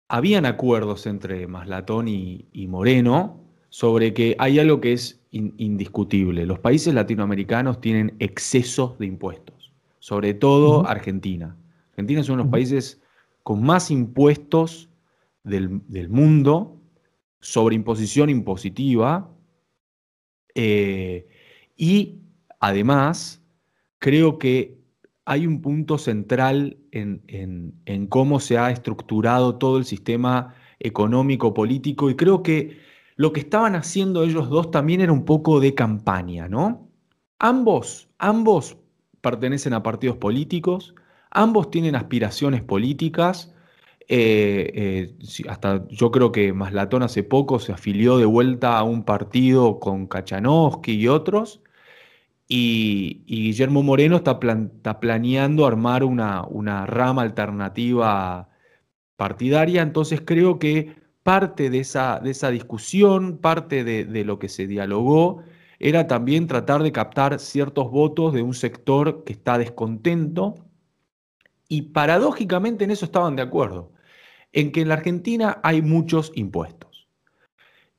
habían acuerdos entre Maslatón y, Moreno sobre que hay algo que es indiscutible. Los países latinoamericanos tienen excesos de impuestos, sobre todo Argentina. Argentina es uno de los países con más impuestos del, del mundo sobre imposición impositiva eh, y además, creo que hay un punto central en, cómo se ha estructurado todo el sistema económico, político, y creo que lo que estaban haciendo ellos dos también era un poco de campaña, ¿no? Ambos, ambos pertenecen a partidos políticos, Ambos tienen aspiraciones políticas. Eh, eh, hasta yo creo que Maslatón hace poco se afilió de vuelta a un partido con Kachanowski y otros. Y, Guillermo Moreno está, planeando armar una, una rama alternativa partidaria. Entonces creo que parte de esa, de esa discusión, parte de, lo que se dialogó, era también tratar de captar ciertos votos de un sector que está descontento y paradójicamente en eso estaban de acuerdo, en que en la Argentina hay muchos impuestos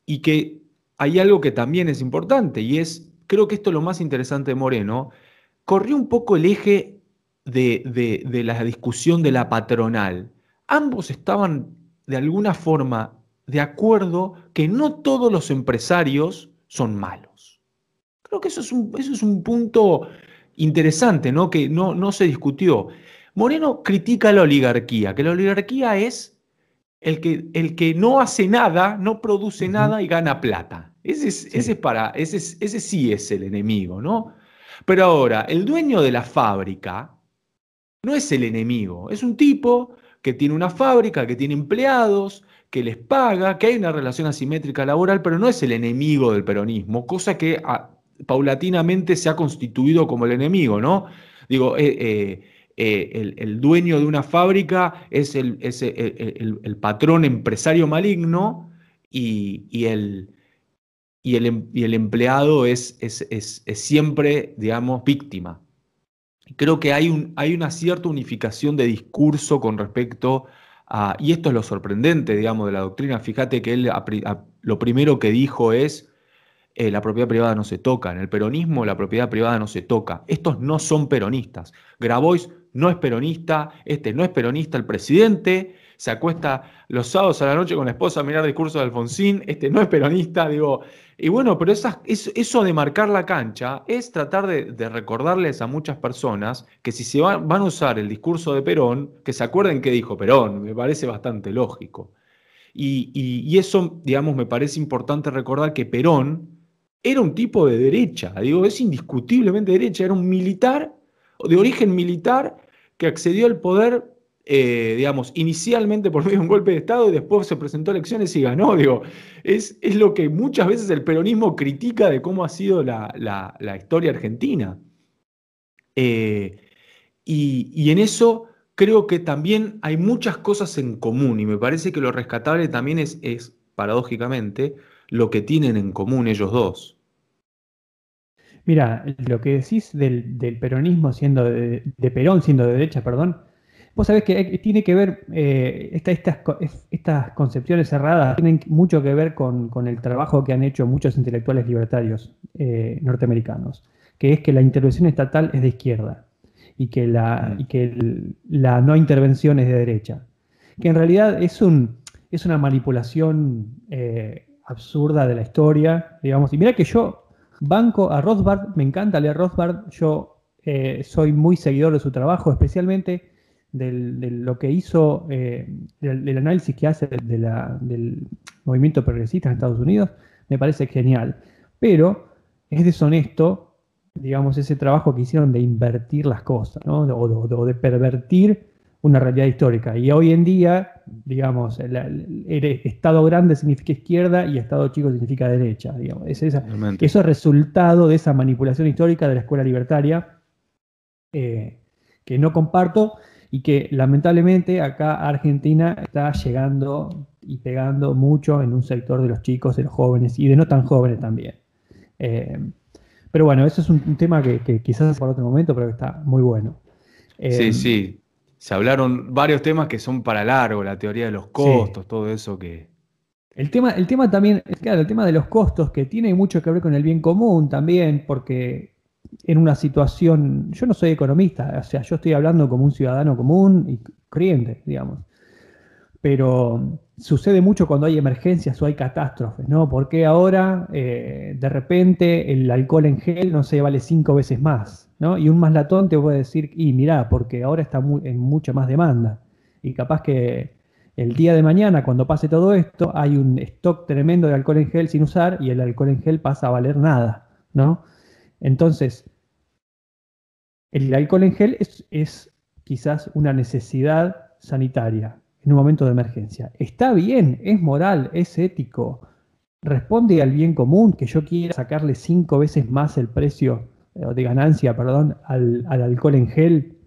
y que hay algo que también es importante y es, creo que esto es lo más interesante de Moreno, corrió un poco el eje de, de la discusión de la patronal. Ambos estaban de alguna forma de acuerdo que no todos los empresarios son malos. Creo que eso es un, eso es un punto interesante, ¿no? Que no, no se discutió. Moreno critica la oligarquía, que la oligarquía es el que, el que no hace nada, no produce nada y gana plata. Ese, ese, para, ese, ese sí es el enemigo, ¿no? Pero ahora, el dueño de la fábrica no es el enemigo, es un tipo que tiene una fábrica, que tiene empleados, que les paga, que hay una relación asimétrica laboral, pero no es el enemigo del peronismo, cosa que ah, paulatinamente se ha constituido como el enemigo, ¿no? Digo, eh, eh, eh, el, dueño de una fábrica es el, patrón empresario maligno y, y, el, empleado es, siempre, digamos, víctima. Creo que hay una cierta unificación de discurso con respecto a, y esto es lo sorprendente, digamos, de la doctrina, fíjate que él lo primero que dijo es, eh, la propiedad privada no se toca, en el peronismo la propiedad privada no se toca, estos no son peronistas, Grabois no es peronista, este no es peronista, el presidente se acuesta los sábados a la noche con la esposa a mirar discurso de Alfonsín, este no es peronista, digo, y bueno, pero eso de marcar la cancha es tratar de, recordarles a muchas personas que si se van, a usar el discurso de Perón, que se acuerden que dijo Perón, me parece bastante lógico. Y, eso, digamos, me parece importante recordar que Perón era un tipo de derecha, digo, es indiscutiblemente derecha, era un militar, de origen militar, que accedió al poder eh, digamos, inicialmente por medio de un golpe de Estado y después se presentó a elecciones y ganó. Digo, es, es lo que muchas veces el peronismo critica de cómo ha sido la, historia argentina. Eh, y, en eso creo que también hay muchas cosas en común y me parece que lo rescatable también es, es paradójicamente, lo que tienen en común ellos dos. Mira, lo que decís del, peronismo siendo de, de Perón siendo de derecha, perdón, Vos sabés que tiene que ver, eh, estas, estas concepciones cerradas tienen mucho que ver con, el trabajo que han hecho muchos intelectuales libertarios eh, norteamericanos, que es que la intervención estatal es de izquierda y que la, mm. que la no intervención es de derecha. Que en realidad es, un, es una manipulación eh, absurda de la historia, digamos. Y mira que yo banco a Rothbard, me encanta leer Rothbard, yo soy muy seguidor de su trabajo, especialmente de lo que hizo, eh, del, análisis que hace del movimiento progresista en Estados Unidos, me parece genial. Pero es deshonesto, digamos, ese trabajo que hicieron de invertir las cosas, ¿no? o, de pervertir una realidad histórica. Y hoy en día, digamos, el, Estado grande significa izquierda y Estado chico significa derecha. Digamos. Es eso es resultado de esa manipulación histórica de la escuela libertaria eh, que no comparto y que lamentablemente acá Argentina está llegando y pegando mucho en un sector de los chicos, de los jóvenes y de no tan jóvenes también. Eh, pero bueno, eso es un, tema que, quizás es por otro momento, pero que está muy bueno. sí, eh, sí. Se hablaron varios temas que son para largo, la teoría de los costos, todo eso que... El tema, el tema también, claro, el tema de los costos, que tiene mucho que ver con el bien común también, porque en una situación, yo no soy economista, o sea, yo estoy hablando como un ciudadano común y corriente, digamos, pero sucede mucho cuando hay emergencias o hay catástrofes, ¿no? Porque ahora eh, de repente el alcohol en gel no se vale cinco veces más, Y un más latón te puede decir, y mirá, porque ahora está en mucha más demanda. Y capaz que el día de mañana, cuando pase todo esto, hay un stock tremendo de alcohol en gel sin usar y el alcohol en gel pasa a valer nada, ¿no? Entonces, el alcohol en gel es, quizás una necesidad sanitaria en un momento de emergencia. Está bien, es moral, es ético, responde al bien común que yo quiera sacarle cinco veces más el precio de ganancia, perdón, al, al alcohol en gel,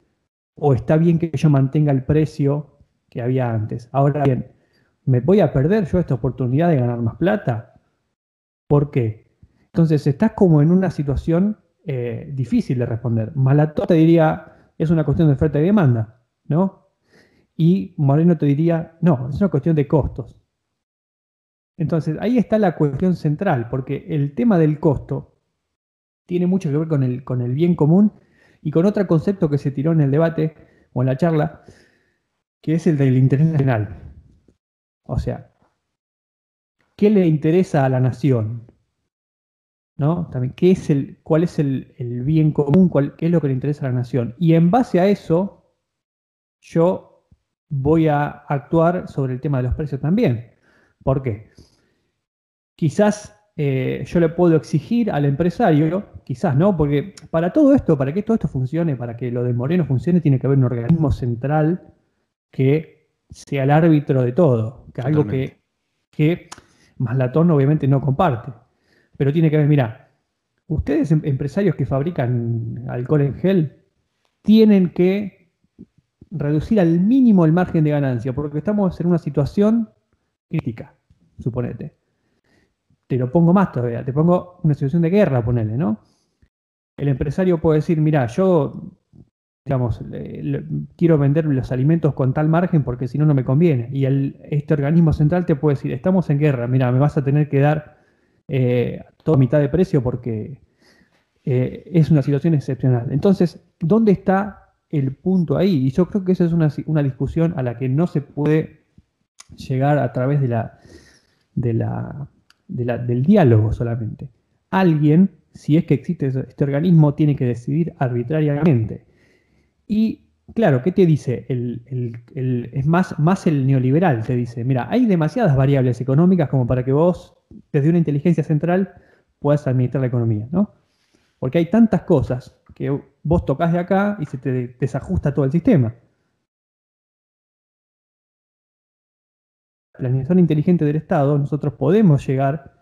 o está bien que yo mantenga el precio que había antes. Ahora bien, ¿me voy a perder yo esta oportunidad de ganar más plata? ¿Por qué? Entonces estás como en una situación eh, difícil de responder. Malató te diría, es una cuestión de oferta y demanda, ¿no? Y Moreno te diría, no, es una cuestión de costos. Entonces, ahí está la cuestión central, porque el tema del costo tiene mucho que ver con el, con el bien común y con otro concepto que se tiró en el debate o en la charla, que es el del interés nacional. O sea, ¿qué le interesa a la nación? ¿no? También, ¿qué es el, ¿cuál es el, bien común? ¿Qué es lo que le interesa a la nación? Y en base a eso, yo voy a actuar sobre el tema de los precios también. ¿Por qué? Quizás eh, yo le puedo exigir al empresario, quizás no, porque para todo esto, para que todo esto funcione, para que lo de Moreno funcione, tiene que haber un organismo central que sea el árbitro de todo, que algo que, que Maslatón obviamente no comparte. Pero tiene que ver, mira, ustedes em, empresarios que fabrican alcohol en gel tienen que reducir al mínimo el margen de ganancia, porque estamos en una situación crítica, suponete. Te lo pongo más todavía, te pongo una situación de guerra, ponele, ¿no? El empresario puede decir, mira, yo, digamos, quiero vender los alimentos con tal margen porque si no, no me conviene. Y este organismo central te puede decir, estamos en guerra, mira, me vas a tener que dar eh, todo mitad de precio porque eh, es una situación excepcional. Entonces, ¿dónde está el punto ahí? Y yo creo que esa es una, discusión a la que no se puede llegar a través de la, del diálogo solamente. Alguien, si es que existe este organismo, tiene que decidir arbitrariamente. Y Claro, ¿qué te dice? es más, más el neoliberal, te dice, mira, hay demasiadas variables económicas como para que vos, desde una inteligencia central, puedas administrar la economía, ¿no? Porque hay tantas cosas que vos tocas de acá y se te desajusta todo el sistema. La planeación inteligente del Estado, nosotros podemos llegar,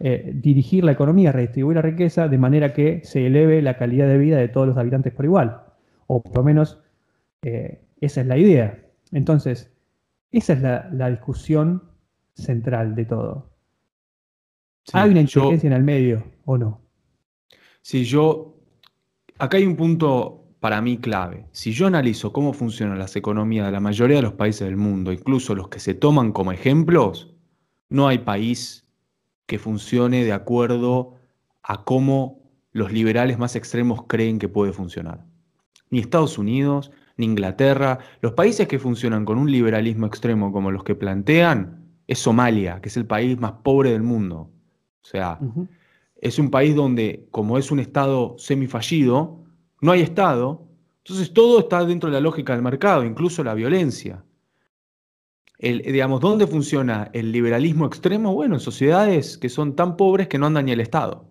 a eh, dirigir la economía, redistribuir la riqueza de manera que se eleve la calidad de vida de todos los habitantes por igual. O por lo menos eh, esa es la idea. Entonces, esa es la, discusión central de todo. ¿Hay una inteligencia en el medio o no? Si yo. Acá hay un punto para mí clave. Si yo analizo cómo funcionan las economías de la mayoría de los países del mundo, incluso los que se toman como ejemplos, no hay país que funcione de acuerdo a cómo los liberales más extremos creen que puede funcionar. Ni Estados Unidos, ni Inglaterra. Los países que funcionan con un liberalismo extremo como los que plantean es Somalia, que es el país más pobre del mundo. O sea, es un país donde, como es un Estado semifallido, no hay Estado, entonces todo está dentro de la lógica del mercado, incluso la violencia. El, digamos, ¿dónde funciona el liberalismo extremo? Bueno, en sociedades que son tan pobres que no andan ni el Estado.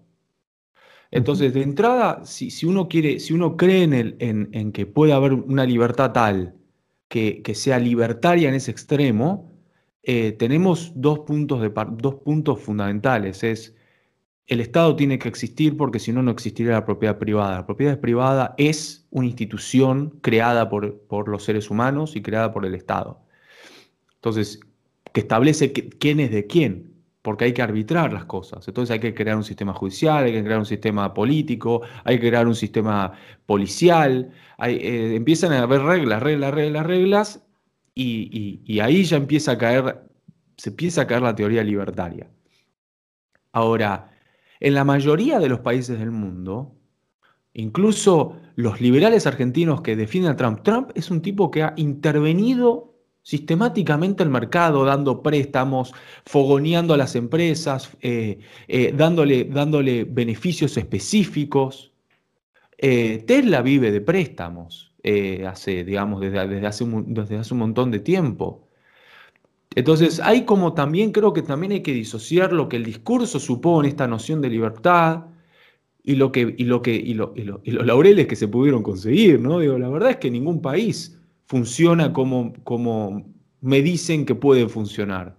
Entonces, de entrada, si, uno quiere, si uno cree en, el, en, que puede haber una libertad tal que, sea libertaria en ese extremo, eh, tenemos dos puntos, de, dos puntos fundamentales. Es el Estado tiene que existir porque si no, no existiría la propiedad privada. La propiedad privada es una institución creada por, por los seres humanos y creada por el Estado. Entonces, que establece quién es de quién porque hay que arbitrar las cosas. Entonces hay que crear un sistema judicial, hay que crear un sistema político, hay que crear un sistema policial, eh, empiezan a haber reglas, reglas, reglas, reglas, y, ahí ya empieza a caer, se empieza a caer la teoría libertaria. Ahora, en la mayoría de los países del mundo, incluso los liberales argentinos que defienden a Trump, Trump es un tipo que ha intervenido sistemáticamente el mercado, dando préstamos, fogoneando a las empresas, eh, eh, dándole, dándole, beneficios específicos. Eh, Tesla vive de préstamos hace, digamos, desde, hace desde hace un montón de tiempo. Entonces, hay como también, creo que también hay que disociar lo que el discurso supone, esta noción de libertad, y lo que, y lo que, y, lo, y, los laureles que se pudieron conseguir, ¿no? Digo, la verdad es que ningún país funciona como, como me dicen que puede funcionar.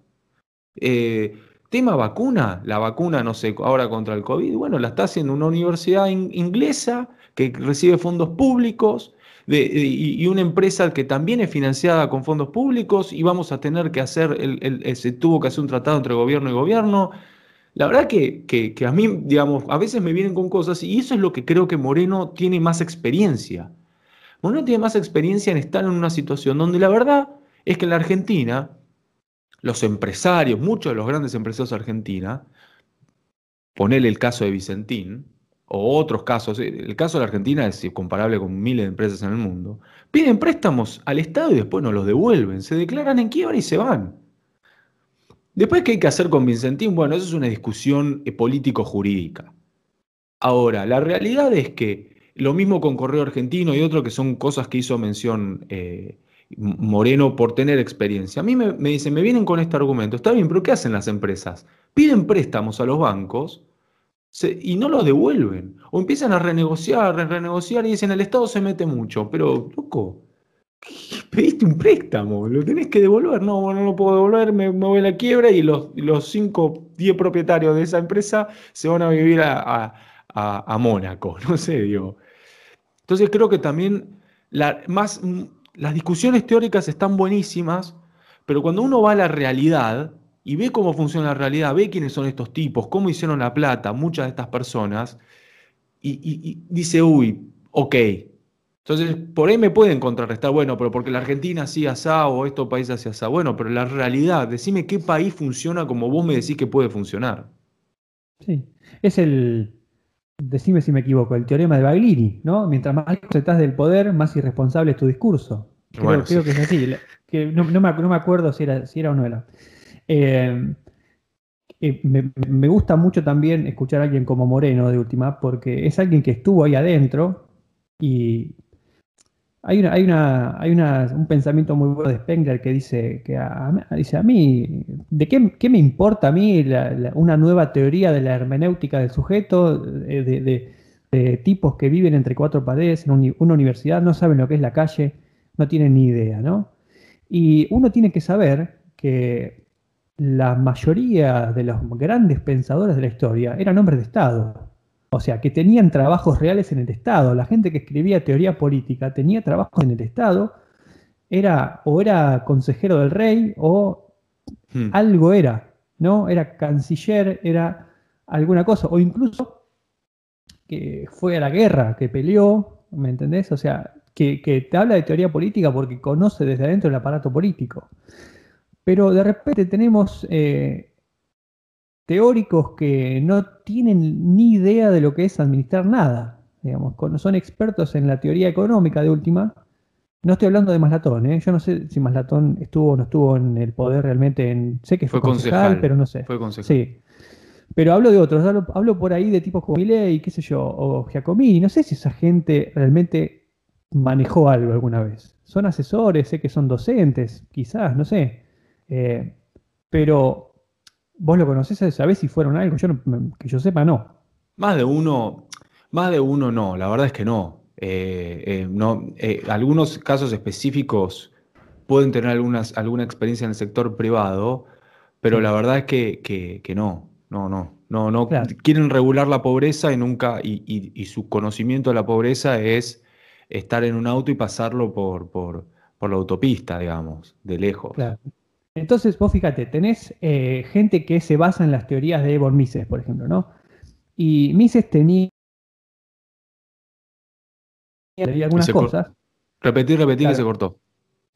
Eh, tema vacuna, la vacuna, no sé, ahora contra el COVID, bueno, la está haciendo una universidad inglesa que recibe fondos públicos y, una empresa que también es financiada con fondos públicos y vamos a tener que hacer, el, se tuvo que hacer un tratado entre gobierno y gobierno. La verdad que, que, a mí, digamos, a veces me vienen con cosas y eso es lo que creo que Moreno tiene más experiencia. Moreno tiene más experiencia en estar en una situación donde la verdad es que en la Argentina, los empresarios, muchos de los grandes empresarios de Argentina, ponele el caso de Vicentín, o otros casos, el caso de la Argentina es comparable con miles de empresas en el mundo, piden préstamos al Estado y después no los devuelven, se declaran en quiebra y se van. Después, ¿qué hay que hacer con Vicentín? Bueno, eso es una discusión eh, político-jurídica. Ahora, la realidad es que lo mismo con Correo Argentino y otro que son cosas que hizo mención eh, Moreno por tener experiencia. A mí me, me dicen, me vienen con este argumento, está bien, pero ¿qué hacen las empresas? Piden préstamos a los bancos y no los devuelven. O empiezan a renegociar, renegociar y dicen, el Estado se mete mucho. Pero, loco, pediste un préstamo, lo tenés que devolver. No, no lo puedo devolver, me, voy a la quiebra y los, los 5, 10 propietarios de esa empresa se van a vivir a, Mónaco. No sé, digo. Entonces creo que también la, más, las discusiones teóricas están buenísimas, pero cuando uno va a la realidad, y ve cómo funciona la realidad, ve quiénes son estos tipos, cómo hicieron la plata, muchas de estas personas, y, dice, uy, ok. Entonces, por ahí me pueden contrarrestar, bueno, pero porque la Argentina hacía asá o estos países hacía asá. Bueno, pero la realidad, decime qué país funciona como vos me decís que puede funcionar. Sí, es el, decime si me equivoco, el teorema de Baglini, ¿no? Mientras más estás del poder, más irresponsable es tu discurso. Creo, que es así. Que no, me, no, me, acuerdo si era, si era o no era. Eh, me, gusta mucho también escuchar a alguien como Moreno de última, porque es alguien que estuvo ahí adentro y hay, una, hay, una, hay un pensamiento muy bueno de Spengler que dice, que a, dice, a mí, ¿de qué, me importa a mí una nueva teoría de la hermenéutica del sujeto, de, tipos que viven entre cuatro paredes en una universidad, no saben lo que es la calle, no tienen ni idea, ¿no? Y uno tiene que saber que la mayoría de los grandes pensadores de la historia eran hombres de Estado. O sea, que tenían trabajos reales en el Estado. La gente que escribía teoría política tenía trabajos en el Estado, era o era consejero del rey o hmm. algo era, ¿no? Era canciller, era alguna cosa, o incluso que fue a la guerra, que peleó, ¿me entendés? O sea, que, que te habla de teoría política porque conoce desde adentro el aparato político. Pero de repente tenemos eh, teóricos que no tienen ni idea de lo que es administrar nada. Digamos, son expertos en la teoría económica de última. No estoy hablando de Maslatón, ¿eh? yo no sé si Maslatón estuvo o no estuvo en el poder realmente. En, sé que fue, concejal, pero no sé. Fue concejal. Sí. Pero hablo de otros, hablo, por ahí de tipos como Milei, qué sé yo, o Giacomini. No sé si esa gente realmente manejó algo alguna vez. Son asesores, sé que son docentes, quizás, no sé. Eh, pero vos lo conocés, ¿sabés si fueron algo? Yo que yo sepa, no. Más de uno, más de uno no, la verdad es que no. Eh, eh, no algunos casos específicos pueden tener algunas, alguna experiencia en el sector privado, pero la verdad es que, no, no, no, no, no. Quieren regular la pobreza y nunca, y, su conocimiento de la pobreza es estar en un auto y pasarlo por, por, por la autopista, digamos, de lejos. Claro. Entonces, vos fíjate, tenés eh, gente que se basa en las teorías de Evan Mises, por ejemplo, ¿no? Y Mises tenía algunas cosas. Repetí, repetí que se cortó.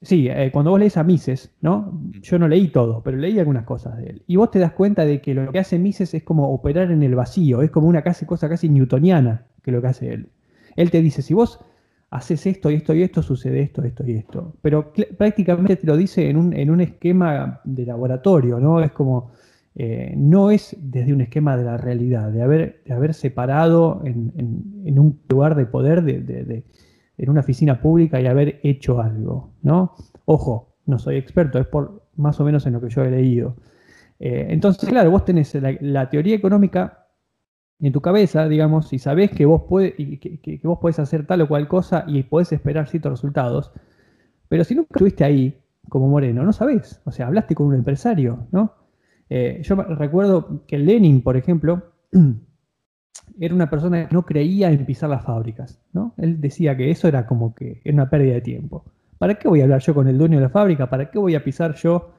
Sí, eh, cuando vos lees a Mises, ¿no? Mm. Yo no leí todo, pero leí algunas cosas de él. Y vos te das cuenta de que lo que hace Mises es como operar en el vacío, es como una casi, cosa casi newtoniana que lo que hace él. Él te dice, si vos haces esto y esto y esto, sucede esto, esto y esto. Pero prácticamente te lo dice en un, en un esquema de laboratorio, ¿no? Es como, eh, no es desde un esquema de la realidad, de haber, de haber separado en, un lugar de poder, de, en una oficina pública y haber hecho algo, ¿no? Ojo, no soy experto, es por más o menos en lo que yo he leído. Eh, entonces, claro, vos tenés la teoría económica en tu cabeza, digamos, y sabes que vos, puede, y que, vos podés hacer tal o cual cosa y podés esperar ciertos resultados, pero si nunca estuviste ahí, como Moreno, no sabés. O sea, hablaste con un empresario, ¿no? Eh, yo recuerdo que Lenin, por ejemplo, era una persona que no creía en pisar las fábricas, ¿no? Él decía que eso era como que era una pérdida de tiempo. ¿Para qué voy a hablar yo con el dueño de la fábrica? ¿Para qué voy a pisar yo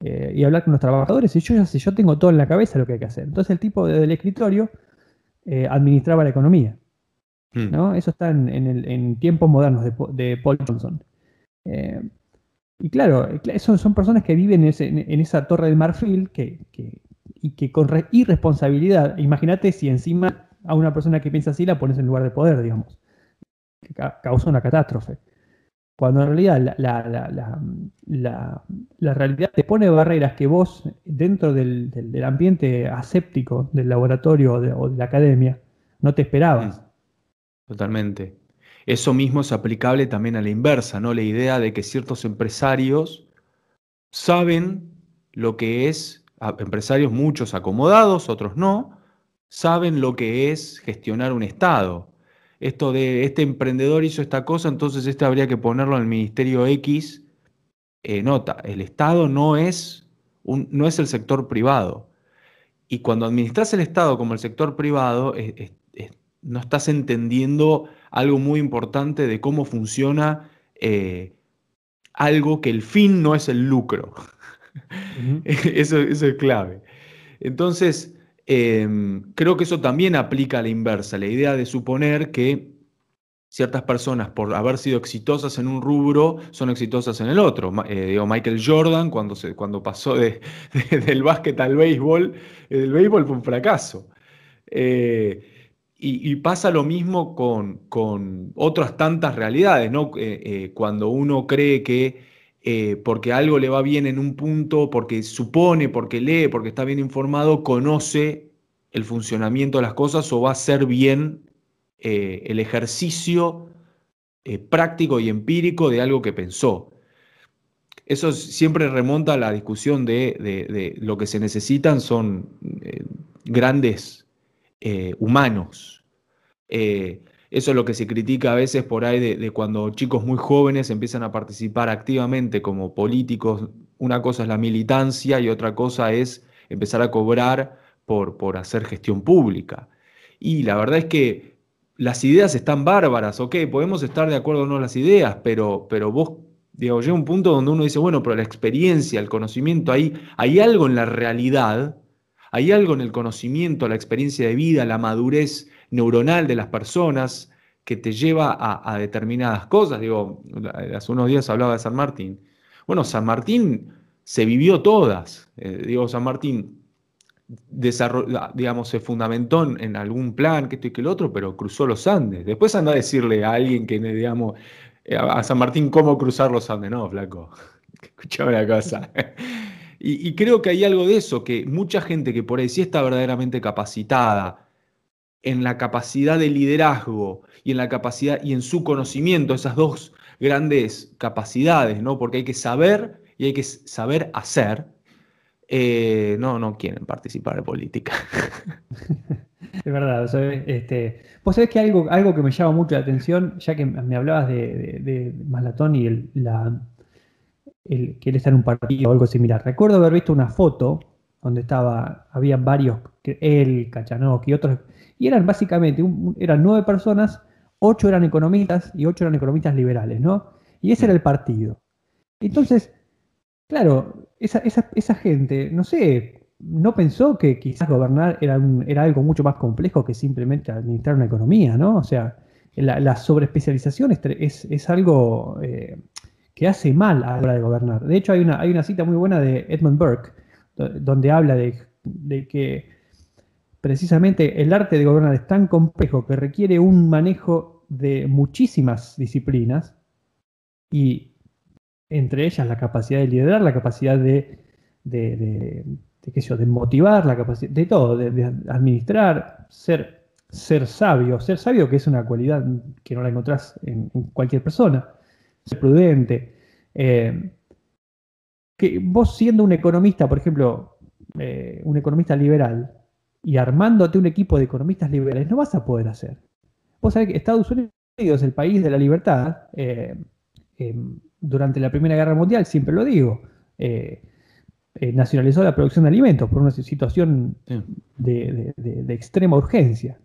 eh, y hablar con los trabajadores si yo ya sé, yo tengo todo en la cabeza lo que hay que hacer? Entonces el tipo del escritorio eh, administraba la economía. Hmm. ¿no? Eso está en, tiempos modernos de, Paul Johnson. Eh, y claro, son, son personas que viven en, esa torre del marfil que, y que con irresponsabilidad, imagínate si encima a una persona que piensa así la pones en lugar de poder, digamos, que causa una catástrofe. Cuando en realidad la, realidad te pone barreras que vos, dentro del, ambiente aséptico del laboratorio o de, la academia, no te esperabas. Totalmente. Eso mismo es aplicable también a la inversa, ¿no? La idea de que ciertos empresarios saben lo que es, empresarios muchos acomodados, otros no, saben lo que es gestionar un Estado esto de este emprendedor hizo esta cosa, entonces este habría que ponerlo en el Ministerio X. Eh, nota, el Estado no es, un, no es el sector privado. Y cuando administras el Estado como el sector privado, no estás entendiendo algo muy importante de cómo funciona eh, algo que el fin no es el lucro. eso, eso es clave. Entonces, Em, creo que eso también aplica a la inversa, la idea de suponer que ciertas personas, por haber sido exitosas en un rubro, son exitosas en el otro. Eh, digo, Michael Jordan, cuando, cuando pasó de, del básquet al béisbol, el béisbol fue un fracaso. Eh, y, pasa lo mismo con, con, otras tantas realidades, ¿no? Eh, cuando uno cree que porque algo le va bien en un punto, porque supone, porque lee, porque está bien informado, conoce el funcionamiento de las cosas o va a ser bien eh, el ejercicio eh, práctico y empírico de algo que pensó. Eso siempre remonta a la discusión de, lo que se necesitan son eh, grandes humanos. Eso es lo que se critica a veces por ahí de, cuando chicos muy jóvenes empiezan a participar activamente como políticos. Una cosa es la militancia y otra cosa es empezar a cobrar por, por hacer gestión pública. Y la verdad es que las ideas están bárbaras, ok, podemos estar de acuerdo o no las ideas, pero, pero vos, digo, llega un punto donde uno dice, bueno, pero la experiencia, el conocimiento, hay, hay algo en la realidad, hay algo en el conocimiento, la experiencia de vida, la madurez neuronal de las personas que te lleva a, determinadas cosas. Digo, hace unos días hablaba de San Martín. Bueno, San Martín se vivió todas. Eh, digo, San Martín digamos, se fundamentó en, algún plan, que esto y que el otro, pero cruzó los Andes. Después anda a decirle a alguien que, digamos, eh, a San Martín cómo cruzar los Andes. No, flaco, escuchame la cosa. y, y, creo que hay algo de eso, que mucha gente que por ahí sí está verdaderamente capacitada, en la capacidad de liderazgo y en la capacidad y en su conocimiento, esas dos grandes capacidades, ¿no? Porque hay que saber y hay que saber hacer. Eh, no, no quieren participar en política. es verdad, este, vos sabés que algo, algo que me llama mucho la atención, ya que me hablabas de, de, Malatón y el, el, que él está en un partido o algo similar. Recuerdo haber visto una foto donde estaba, había varios, él, Kachanok y otros y eran básicamente, eran nueve personas, ocho eran economistas y ocho eran economistas liberales, ¿no? Y ese era el partido. Entonces, claro, esa, esa, gente, no sé, no pensó que quizás gobernar era, era algo mucho más complejo que simplemente administrar una economía, ¿no? O sea, la, la sobreespecialización es, es, algo eh, que hace mal a la hora de gobernar. De hecho, hay una, hay una cita muy buena de Edmund Burke, donde habla de, de que precisamente el arte de gobernar es tan complejo que requiere un manejo de muchísimas disciplinas y entre ellas la capacidad de liderar, la capacidad de, de, de, motivar, la capacidad de todo, de, administrar, ser, ser sabio, ser sabio que es una cualidad que no la encontrás en, cualquier persona, ser prudente. Eh, que vos siendo un economista, por ejemplo, eh, un economista liberal, y armándote un equipo de economistas liberales no vas a poder hacer. Vos sabés que Estados Unidos es el país de la libertad. Eh, em, durante la Primera Guerra Mundial, siempre lo digo, eh, eh, nacionalizó la producción de alimentos por una situación de, extrema urgencia.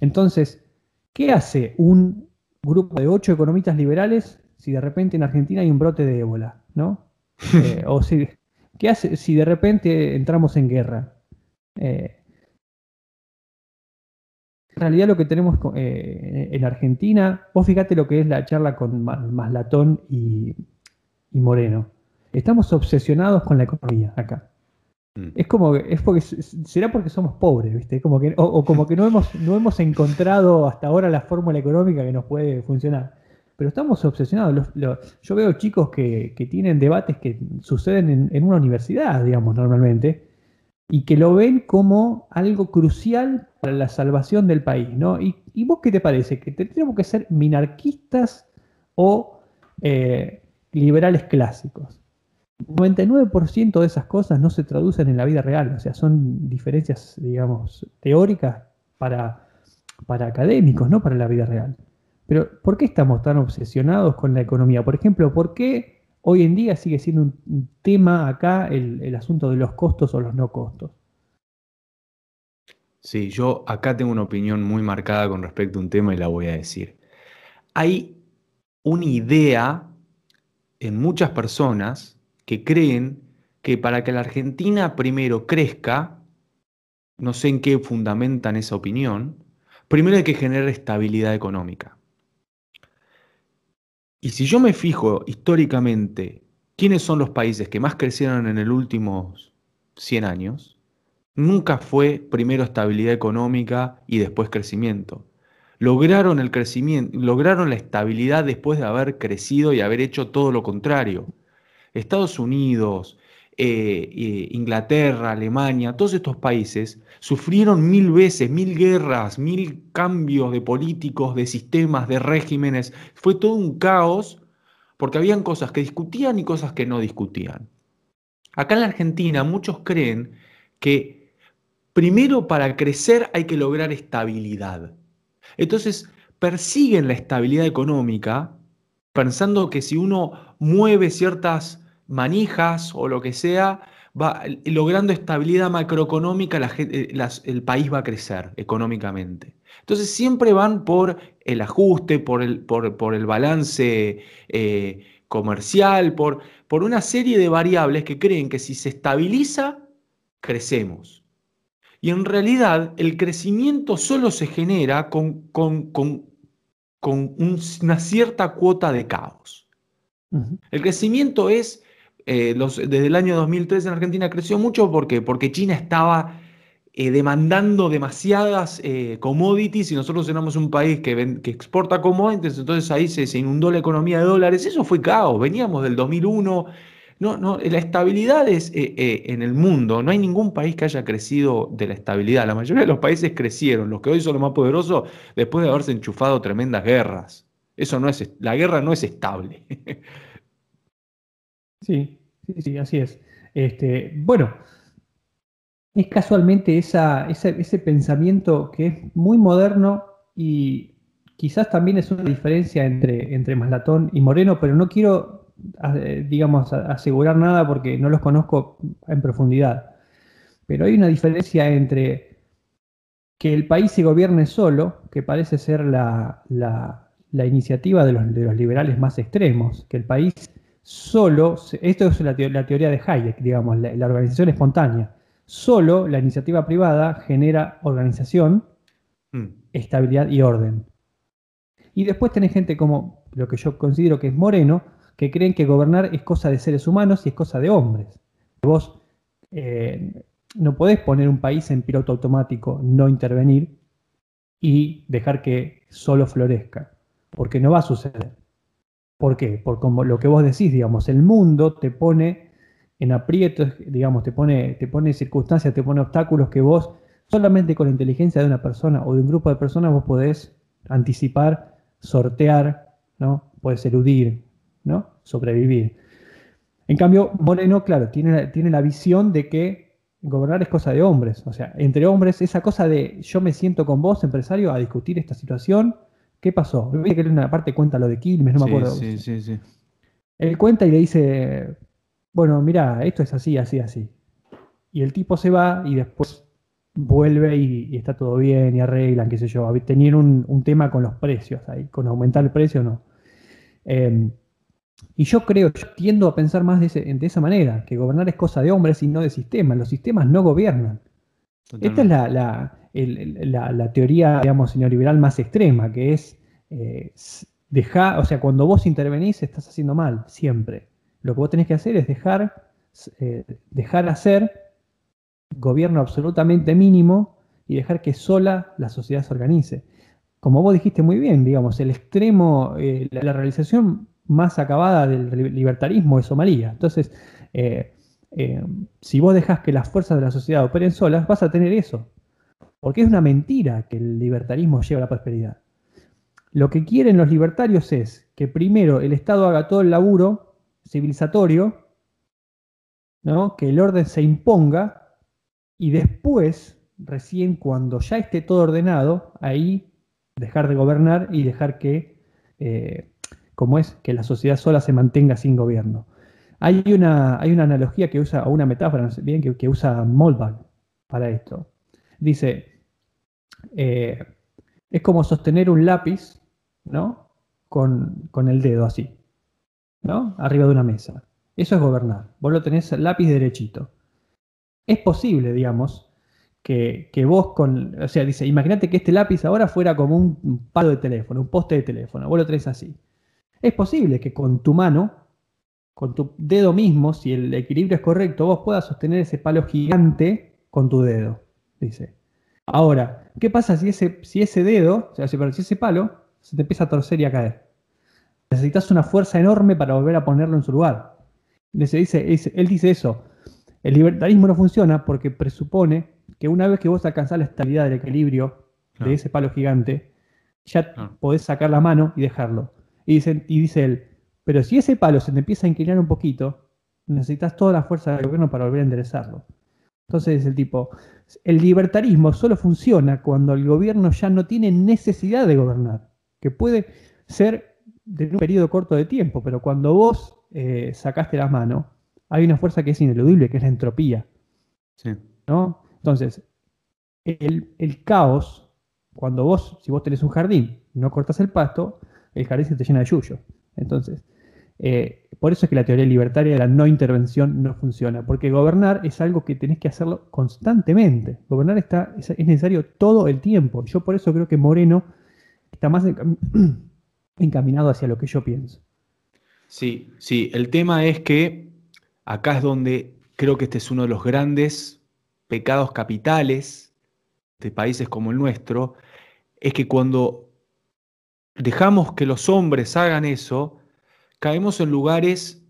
Entonces, ¿qué hace un grupo de ocho economistas liberales si de repente en Argentina hay un brote de ébola? ¿no? o si, ¿Qué hace si de repente entramos en guerra? Eh, en realidad lo que tenemos eh, en Argentina, vos fíjate lo que es la charla con Maslatón y, Moreno. Estamos obsesionados con la economía acá. Mm. Es como es porque será porque somos pobres, ¿viste? Como que, o, como que no hemos, no hemos encontrado hasta ahora la fórmula económica que nos puede funcionar. Pero estamos obsesionados. yo veo chicos que, tienen debates que suceden en, en una universidad, digamos, normalmente, y que lo ven como algo crucial para la salvación del país, ¿no? ¿Y, vos qué te parece? ¿Que tenemos que ser minarquistas o eh, liberales clásicos? 99% de esas cosas no se traducen en la vida real, o sea, son diferencias, digamos, teóricas para, para académicos, no para la vida real. Pero, ¿por qué estamos tan obsesionados con la economía? Por ejemplo, ¿por qué hoy en día sigue siendo un tema acá el, asunto de los costos o los no costos. Sí, yo acá tengo una opinión muy marcada con respecto a un tema y la voy a decir. Hay una idea en muchas personas que creen que para que la Argentina primero crezca, no sé en qué fundamentan esa opinión, primero hay que generar estabilidad económica. Y si yo me fijo históricamente quiénes son los países que más crecieron en los últimos 100 años, nunca fue primero estabilidad económica y después crecimiento. Lograron el crecimiento, lograron la estabilidad después de haber crecido y haber hecho todo lo contrario. Estados Unidos, eh, eh, Inglaterra, Alemania, todos estos países sufrieron mil veces, mil guerras, mil cambios de políticos, de sistemas, de regímenes. Fue todo un caos porque habían cosas que discutían y cosas que no discutían. Acá en la Argentina muchos creen que primero para crecer hay que lograr estabilidad. Entonces persiguen la estabilidad económica pensando que si uno mueve ciertas manijas o lo que sea, va logrando estabilidad macroeconómica, eh, el país va a crecer económicamente. Entonces siempre van por el ajuste, por el, por, el balance eh, comercial, por, por una serie de variables que creen que si se estabiliza, crecemos. Y en realidad el crecimiento solo se genera con, con, con, una cierta cuota de caos. El crecimiento es eh, desde el año 2003 en Argentina creció mucho porque, China estaba eh, demandando demasiadas eh, commodities y nosotros éramos un país que, que exporta commodities, entonces ahí se, inundó la economía de dólares. Eso fue caos, veníamos del 2001. No, no, la estabilidad es en el mundo, no hay ningún país que haya crecido de la estabilidad. La mayoría de los países crecieron, los que hoy son los más poderosos, después de haberse enchufado tremendas guerras. Eso no es, la guerra no es estable. Sí, sí, sí, así es. Este, bueno, es casualmente ese, pensamiento que es muy moderno y quizás también es una diferencia entre, entre Maslatón y Moreno, pero no quiero, digamos, asegurar nada porque no los conozco en profundidad. Pero hay una diferencia entre que el país se gobierne solo, que parece ser la, iniciativa de los, de los liberales más extremos, que el país solo, esto es la, teoría de Hayek, digamos, la, organización espontánea, solo la iniciativa privada genera organización, mm. estabilidad y orden. Y después tenés gente como lo que yo considero que es Moreno, que creen que gobernar es cosa de seres humanos y es cosa de hombres. Vos eh, no podés poner un país en piloto automático, no intervenir y dejar que solo florezca, porque no va a suceder. ¿Por qué? Por como lo que vos decís, digamos, el mundo te pone en aprietos, digamos, te pone, te pone circunstancias, te pone obstáculos que vos solamente con la inteligencia de una persona o de un grupo de personas vos podés anticipar, sortear, ¿no? Podés eludir, ¿no? Sobrevivir. En cambio, Moreno, claro, tiene, tiene la visión de que gobernar es cosa de hombres. O sea, entre hombres, esa cosa de yo me siento con vos, empresario, a discutir esta situación. ¿Qué pasó? Viste que en una parte cuenta lo de Quilmes, no me acuerdo. Sí, sí, sí. Él cuenta y le dice, bueno, mira, esto es así, así, así. Y el tipo se va y después vuelve y, está todo bien y arreglan, qué sé yo. Tenían un, tema con los precios ahí, con aumentar el precio o no. Em, y yo creo, yo tiendo a pensar más de, esa manera, que gobernar es cosa de hombres y no de sistemas. Los sistemas no gobiernan. Esta es la, teoría, digamos, neoliberal más extrema, que es eh, dejar, o sea, cuando vos intervenís estás haciendo mal, siempre. Lo que vos tenés que hacer es dejar, eh, dejar hacer gobierno absolutamente mínimo y dejar que sola la sociedad se organice. Como vos dijiste muy bien, digamos, el extremo, eh, la, realización más acabada del libertarismo es Somalia. Entonces, eh, si vos dejás que las fuerzas de la sociedad operen solas, vas a tener eso. Porque es una mentira que el libertarismo lleve a la prosperidad. Lo que quieren los libertarios es que primero el Estado haga todo el laburo civilizatorio, ¿no? que el orden se imponga y después, recién cuando ya esté todo ordenado, ahí dejar de gobernar y dejar que eh, como es que la sociedad sola se mantenga sin gobierno. Hay una, analogía que usa, o una metáfora bien, que, usa Moldbach para esto. Dice, eh, es como sostener un lápiz, ¿no? Con, el dedo así, ¿no? Arriba de una mesa. Eso es gobernar. Vos lo tenés el lápiz derechito. Es posible, digamos, que, que, vos con. O sea, dice, imagínate que este lápiz ahora fuera como un palo de teléfono, un poste de teléfono. Vos lo tenés así. Es posible que con tu mano, con tu dedo mismo, si el equilibrio es correcto, vos puedas sostener ese palo gigante con tu dedo, dice. Ahora, ¿qué pasa si ese, si ese dedo, o sea, si, ese palo se te empieza a torcer y a caer? Necesitas una fuerza enorme para volver a ponerlo en su lugar. Dice, él dice eso. El libertarismo no funciona porque presupone que una vez que vos alcanzás la estabilidad del equilibrio de ese palo gigante, ya podés sacar la mano y dejarlo. Y dice, y dice él, pero si ese palo se te empieza a inclinar un poquito, necesitas toda la fuerza del gobierno para volver a enderezarlo. Entonces dice el tipo, el libertarismo solo funciona cuando el gobierno ya no tiene necesidad de gobernar, que puede ser de un periodo corto de tiempo, pero cuando vos eh, sacaste la mano, hay una fuerza que es ineludible, que es la entropía. ¿no? Entonces, el, el caos, cuando vos, si vos tenés un jardín no cortas el pasto, el jardín se te llena de yuyo. Entonces, eh, por eso es que la teoría libertaria de la no intervención no funciona, porque gobernar es algo que tenés que hacerlo constantemente. Gobernar está, es, necesario todo el tiempo. Yo por eso creo que Moreno está más encaminado hacia lo que yo pienso. Sí, sí, el tema es que acá es donde creo que este es uno de los grandes pecados capitales de países como el nuestro, es que cuando dejamos que los hombres hagan eso, caemos en lugares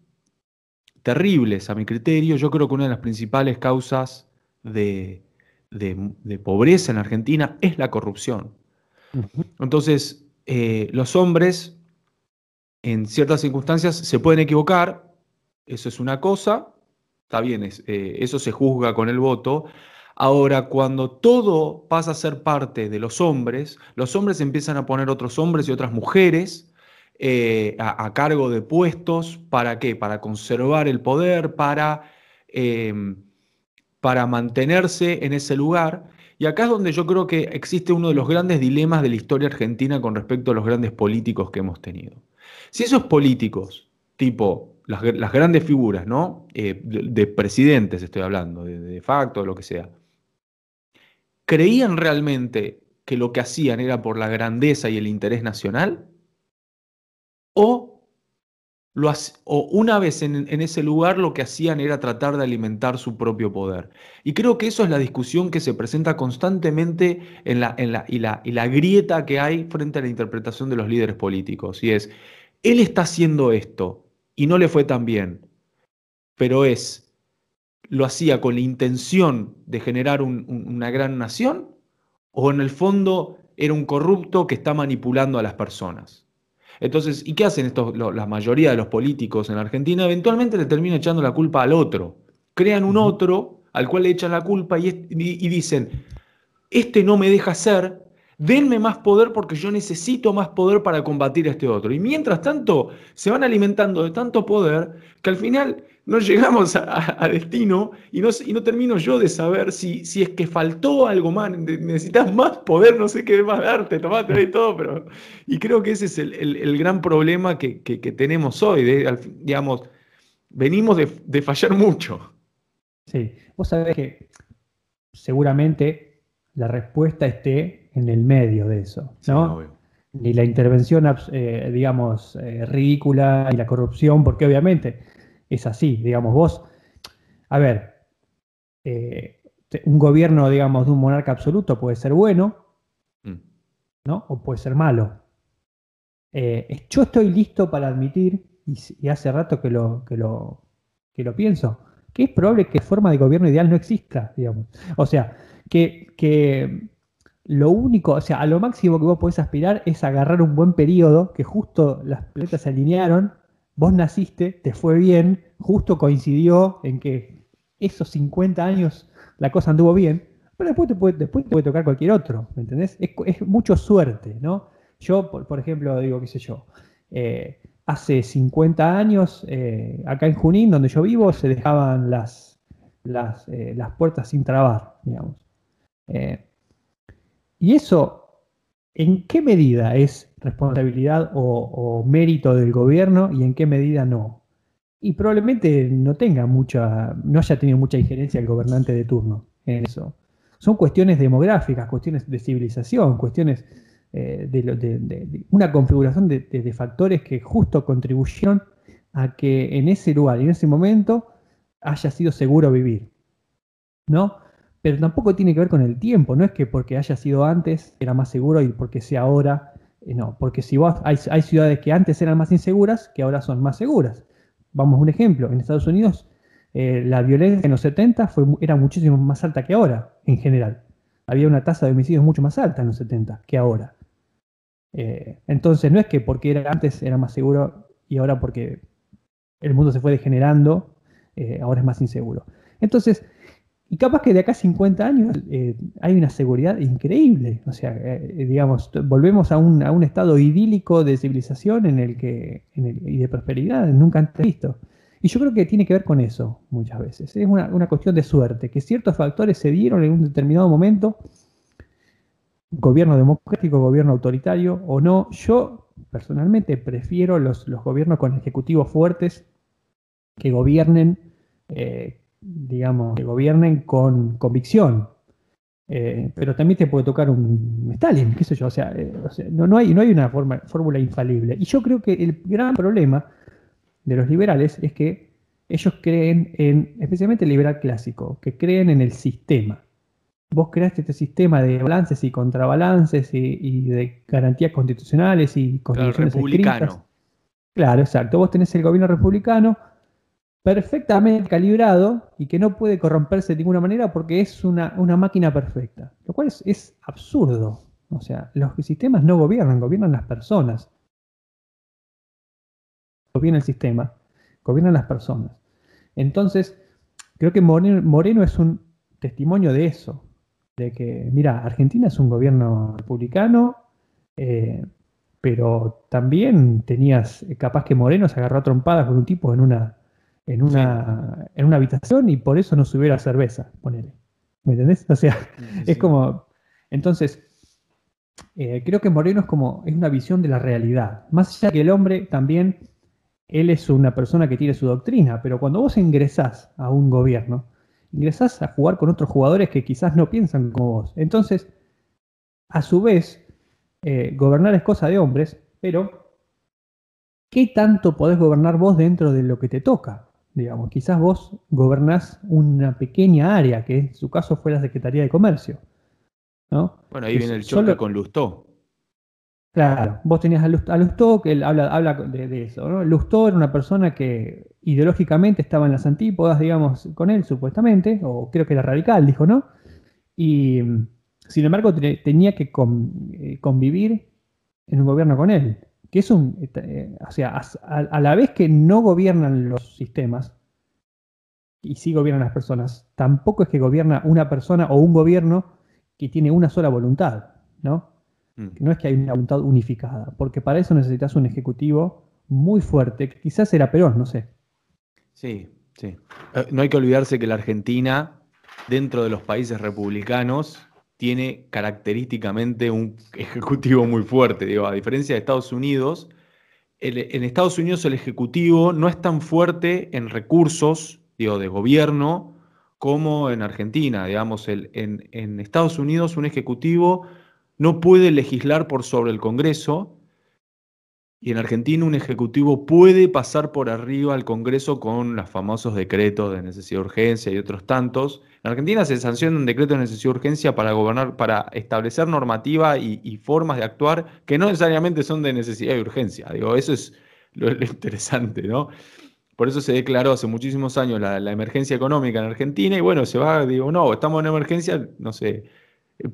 terribles, a mi criterio. Yo creo que una de las principales causas de, pobreza en Argentina es la corrupción. Entonces, eh, los hombres, en ciertas circunstancias, se pueden equivocar, eso es una cosa, está bien, eh, eso se juzga con el voto, Ahora, cuando todo pasa a ser parte de los hombres, los hombres empiezan a poner otros hombres y otras mujeres eh, a, cargo de puestos. ¿Para qué? Para conservar el poder, para, em, para mantenerse en ese lugar. Y acá es donde yo creo que existe uno de los grandes dilemas de la historia argentina con respecto a los grandes políticos que hemos tenido. Si esos políticos, tipo las, grandes figuras, ¿no? Eh, de, presidentes estoy hablando, de, de facto, lo que sea, ¿creían realmente que lo que hacían era por la grandeza y el interés nacional? ¿O, lo, o una vez en, ese lugar lo que hacían era tratar de alimentar su propio poder? Y creo que eso es la discusión que se presenta constantemente en la, en la, y, la, y la grieta que hay frente a la interpretación de los líderes políticos. Y es, él está haciendo esto y no le fue tan bien, pero es lo hacía con la intención de generar una gran nación o en el fondo era un corrupto que está manipulando a las personas. Entonces, ¿y qué hacen estos, la mayoría de los políticos en Argentina? Eventualmente le terminan echando la culpa al otro. Crean un otro al cual le echan la culpa y, y dicen, este no me deja ser, denme más poder porque yo necesito más poder para combatir a este otro. Y mientras tanto, se van alimentando de tanto poder que al final no llegamos a, destino y no, y no, termino yo de saber si, si, es que faltó algo más, necesitas más poder, no sé qué más darte, tomate y todo, pero... Y creo que ese es el, gran problema que, tenemos hoy, digamos, venimos de, fallar mucho. Sí, vos sabés que seguramente la respuesta esté en el medio de eso, ¿no? Ni la intervención, eh, digamos, eh, ridícula y la corrupción, porque obviamente es así, digamos, vos, a ver, eh, un gobierno, digamos, de un monarca absoluto puede ser bueno, mm. ¿no? O puede ser malo. Eh, yo estoy listo para admitir, y, hace rato que lo, que, lo, que lo pienso, que es probable que forma de gobierno ideal no exista, digamos. O sea, que, que lo único, o sea, a lo máximo que vos podés aspirar es agarrar un buen periodo, que justo las planetas se alinearon vos naciste, te fue bien, justo coincidió en que esos 50 años la cosa anduvo bien, pero después te puede, después puede tocar cualquier otro, ¿me entendés? Es, mucho suerte, ¿no? Yo, por, ejemplo, digo, qué sé yo, eh, hace 50 años, eh, acá en Junín, donde yo vivo, se dejaban las, las, eh, las puertas sin trabar, digamos. y eso ¿En qué medida es responsabilidad o, mérito del gobierno y en qué medida no? Y probablemente no tenga mucha, no haya tenido mucha injerencia el gobernante de turno en eso. Son cuestiones demográficas, cuestiones de civilización, cuestiones eh, de, una configuración de, factores que justo contribuyeron a que en ese lugar en ese momento haya sido seguro vivir. ¿No? pero tampoco tiene que ver con el tiempo, no es que porque haya sido antes era más seguro y porque sea ahora, no, porque si vos hay, ciudades que antes eran más inseguras que ahora son más seguras. Vamos a un ejemplo, en Estados Unidos eh, la violencia en los 70 fue, era muchísimo más alta que ahora, en general. Había una tasa de homicidios mucho más alta en los 70 que ahora. Eh, entonces no es que porque era antes era más seguro y ahora porque el mundo se fue degenerando, ahora es más inseguro. Entonces, y capaz que de acá a 50 años eh, hay una seguridad increíble. O sea, eh, eh, digamos, volvemos a un, a un, estado idílico de civilización en el que, y de prosperidad nunca antes visto. Y yo creo que tiene que ver con eso muchas veces. Es una, una cuestión de suerte, que ciertos factores se dieron en un determinado momento, gobierno democrático, gobierno autoritario o no. Yo personalmente prefiero los, los gobiernos con ejecutivos fuertes que gobiernen digamos, que gobiernen con convicción. Eh, pero también te puede tocar un Stalin, qué sé yo, o sea, eh, no, no, hay, no hay una forma, fórmula infalible. Y yo creo que el gran problema de los liberales es que ellos creen en, especialmente el liberal clásico, que creen en el sistema. Vos creaste este sistema de balances y contrabalances y, de garantías constitucionales y constituciones republicano. Claro, exacto. Vos tenés el gobierno republicano, perfectamente calibrado y que no puede corromperse de ninguna manera porque es una, máquina perfecta. Lo cual es, absurdo. O sea, los sistemas no gobiernan, gobiernan las personas. Gobierna el sistema, gobiernan las personas. Entonces, creo que Moreno, es un testimonio de eso. De que, mira, Argentina es un gobierno republicano, eh, pero también tenías, capaz que Moreno se agarró a trompadas con un tipo en una, en una, en una habitación y por eso no subiera cerveza, ponele. ¿Me entendés? O sea, es como. Entonces, eh, creo que Moreno es como. es una visión de la realidad. Más allá que el hombre también. Él es una persona que tiene su doctrina, pero cuando vos ingresás a un gobierno, ingresás a jugar con otros jugadores que quizás no piensan como vos. Entonces, a su vez, eh, gobernar es cosa de hombres, pero ¿qué tanto podés gobernar vos dentro de lo que te toca? Digamos, quizás vos gobernás una pequeña área, que en su caso fue la Secretaría de Comercio. ¿no? Bueno, ahí viene el choque con Lustó. Claro, vos tenías a Lustó, que él habla, habla de, eso. ¿no? Lustó era una persona que ideológicamente estaba en las antípodas, digamos, con él, supuestamente, o creo que era radical, dijo, ¿no? Y sin embargo tenía que eh, convivir en un gobierno con él que es un, eh, o sea, a, la vez que no gobiernan los sistemas, y sí gobiernan las personas, tampoco es que gobierna una persona o un gobierno que tiene una sola voluntad, ¿no? Mm. No es que hay una voluntad unificada, porque para eso necesitas un ejecutivo muy fuerte, que quizás era Perón, no sé. Sí, sí. Eh, no hay que olvidarse que la Argentina, dentro de los países republicanos, tiene característicamente un ejecutivo muy fuerte. Digo, a diferencia de Estados Unidos, en Estados Unidos el ejecutivo no es tan fuerte en recursos, digo, de gobierno, como en Argentina. Digamos, el, en, en Estados Unidos un ejecutivo no puede legislar por sobre el Congreso, y en Argentina un ejecutivo puede pasar por arriba al Congreso con los famosos decretos de necesidad de urgencia y otros tantos. En Argentina se sanciona un decreto de necesidad de urgencia para gobernar, para establecer normativa y, formas de actuar que no necesariamente son de necesidad de urgencia. Digo, eso es lo, interesante, ¿no? Por eso se declaró hace muchísimos años la, la, emergencia económica en Argentina y bueno, se va, digo, no, estamos en emergencia, no sé,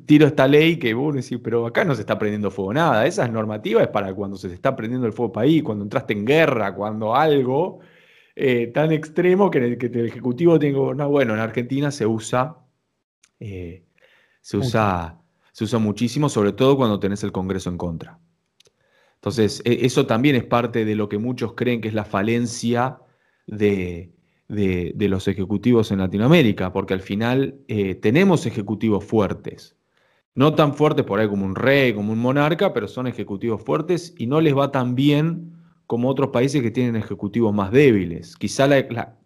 tiro esta ley que vos decís, pero acá no se está prendiendo fuego nada. Esa normativa es para cuando se está prendiendo el fuego país, cuando entraste en guerra, cuando algo eh, tan extremo que, el, que el Ejecutivo tiene que no, Bueno, en Argentina se usa, eh, se usa, se usa muchísimo, sobre todo cuando tenés el Congreso en contra. Entonces, e, eso también es parte de lo que muchos creen que es la falencia de, de, los ejecutivos en Latinoamérica, porque al final eh, tenemos ejecutivos fuertes. No tan fuertes por ahí como un rey, como un monarca, pero son ejecutivos fuertes y no les va tan bien como otros países que tienen ejecutivos más débiles. Quizá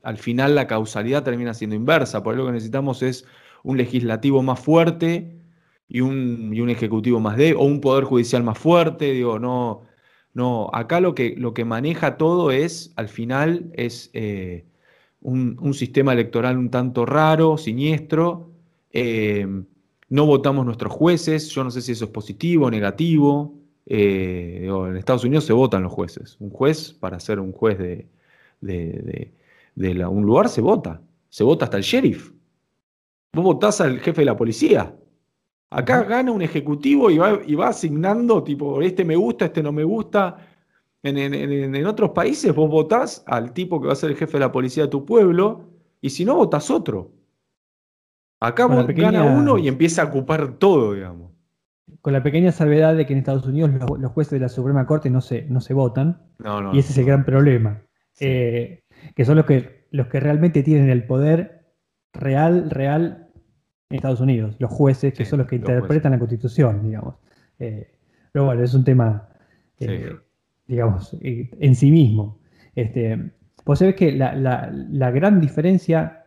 al final la causalidad termina siendo inversa, por lo que necesitamos es un legislativo más fuerte y un, y un ejecutivo más débil, o un poder judicial más fuerte, digo, no, no, acá lo que, lo que maneja todo es, al final, es eh, un, sistema electoral un tanto raro, siniestro. Eh, no votamos nuestros jueces, yo no sé si eso es positivo o negativo. Eh, en Estados Unidos se votan los jueces. Un juez, para ser un juez de, un lugar, se vota. Se vota hasta el sheriff. Vos votás al jefe de la policía. Acá gana un ejecutivo y va, y va asignando, tipo, este me gusta, este no me gusta en, otros países vos votás al tipo que va a ser el jefe de la policía de tu pueblo y si no, votás otro. Acá vos gana uno y empieza a ocupar todo, digamos. Con la pequeña salvedad de que en Estados Unidos los, jueces de la Suprema Corte no se, no se votan. y ese es el gran problema. Eh, que son los que, los que realmente tienen el poder real, real en Estados Unidos. Los jueces, que son los que interpretan la Constitución, digamos. Eh, pero bueno, es un tema eh, digamos, eh, en sí mismo. Este, vos sabés que la, gran diferencia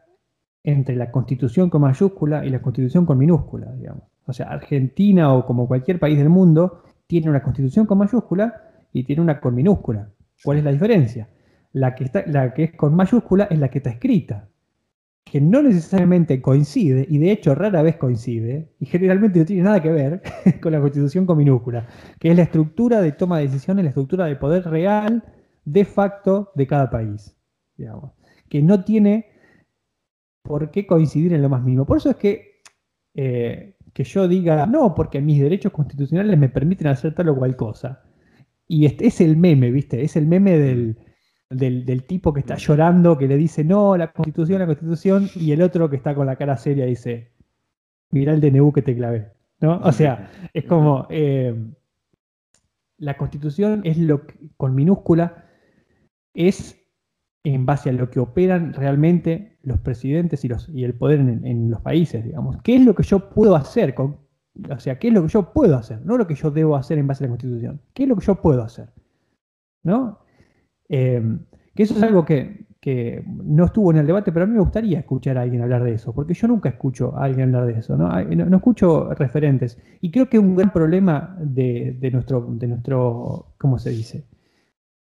entre la constitución con mayúscula y la constitución con minúscula, digamos. O sea, Argentina o como cualquier país del mundo tiene una constitución con mayúscula y tiene una con minúscula. ¿Cuál es la diferencia? La que, está, la que es con mayúscula es la que está escrita que no necesariamente coincide, y de hecho rara vez coincide, y generalmente no tiene nada que ver con la constitución con minúscula, que es la estructura de toma de decisiones, la estructura de poder real de facto de cada país, digamos, que no tiene por qué coincidir en lo más mínimo. Por eso es que, eh, que yo diga, no, porque mis derechos constitucionales me permiten hacer tal o cual cosa. Y este es el meme, ¿viste? Es el meme del del, tipo que está llorando, que le dice, no, la constitución, la constitución, y el otro que está con la cara seria dice, mira el DNU que te clavé. ¿no? O sea, es como, eh, la constitución es lo que, con minúscula, es en base a lo que operan realmente los presidentes y, los, y el poder en, los países, digamos. ¿Qué es lo que yo puedo hacer? Con, o sea, ¿qué es lo que yo puedo hacer? No lo que yo debo hacer en base a la constitución. ¿Qué es lo que yo puedo hacer? ¿No? Em, que eso es algo que, no estuvo en el debate, pero a mí me gustaría escuchar a alguien hablar de eso, porque yo nunca escucho a alguien hablar de eso, ¿no? No, escucho referentes. Y creo que un gran problema de, nuestro, de nuestro, ¿cómo se dice?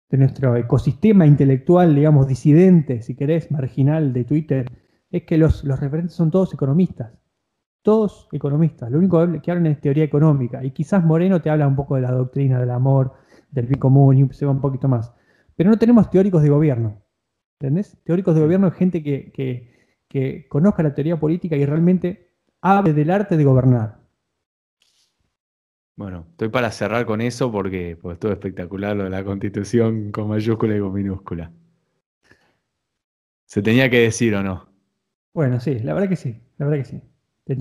De nuestro ecosistema intelectual, digamos, disidente, si querés, marginal de Twitter, es que los, los referentes son todos economistas. Todos economistas. Lo único que hablan es teoría económica. Y quizás Moreno te habla un poco de la doctrina del amor, del bien común y se va un poquito más. Pero no tenemos teóricos de gobierno. ¿Entendés? Teóricos de gobierno es gente que, conozca la teoría política y realmente hable del arte de gobernar. Bueno, estoy para cerrar con eso porque pues, todo espectacular lo de la constitución con mayúscula y con minúscula. ¿Se tenía que decir o no? Bueno, sí, la verdad que sí, la verdad que sí.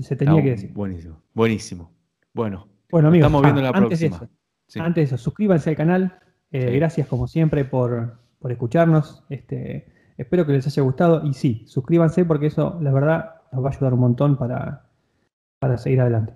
Se tenía que decir. Buenísimo, buenísimo. Bueno, bueno amigos, estamos viendo la antes próxima. Antes de eso, suscríbanse al canal. Eh, gracias como siempre por, escucharnos. Este, espero que les haya gustado y sí, suscríbanse porque eso, la verdad, nos va a ayudar un montón para, para seguir adelante.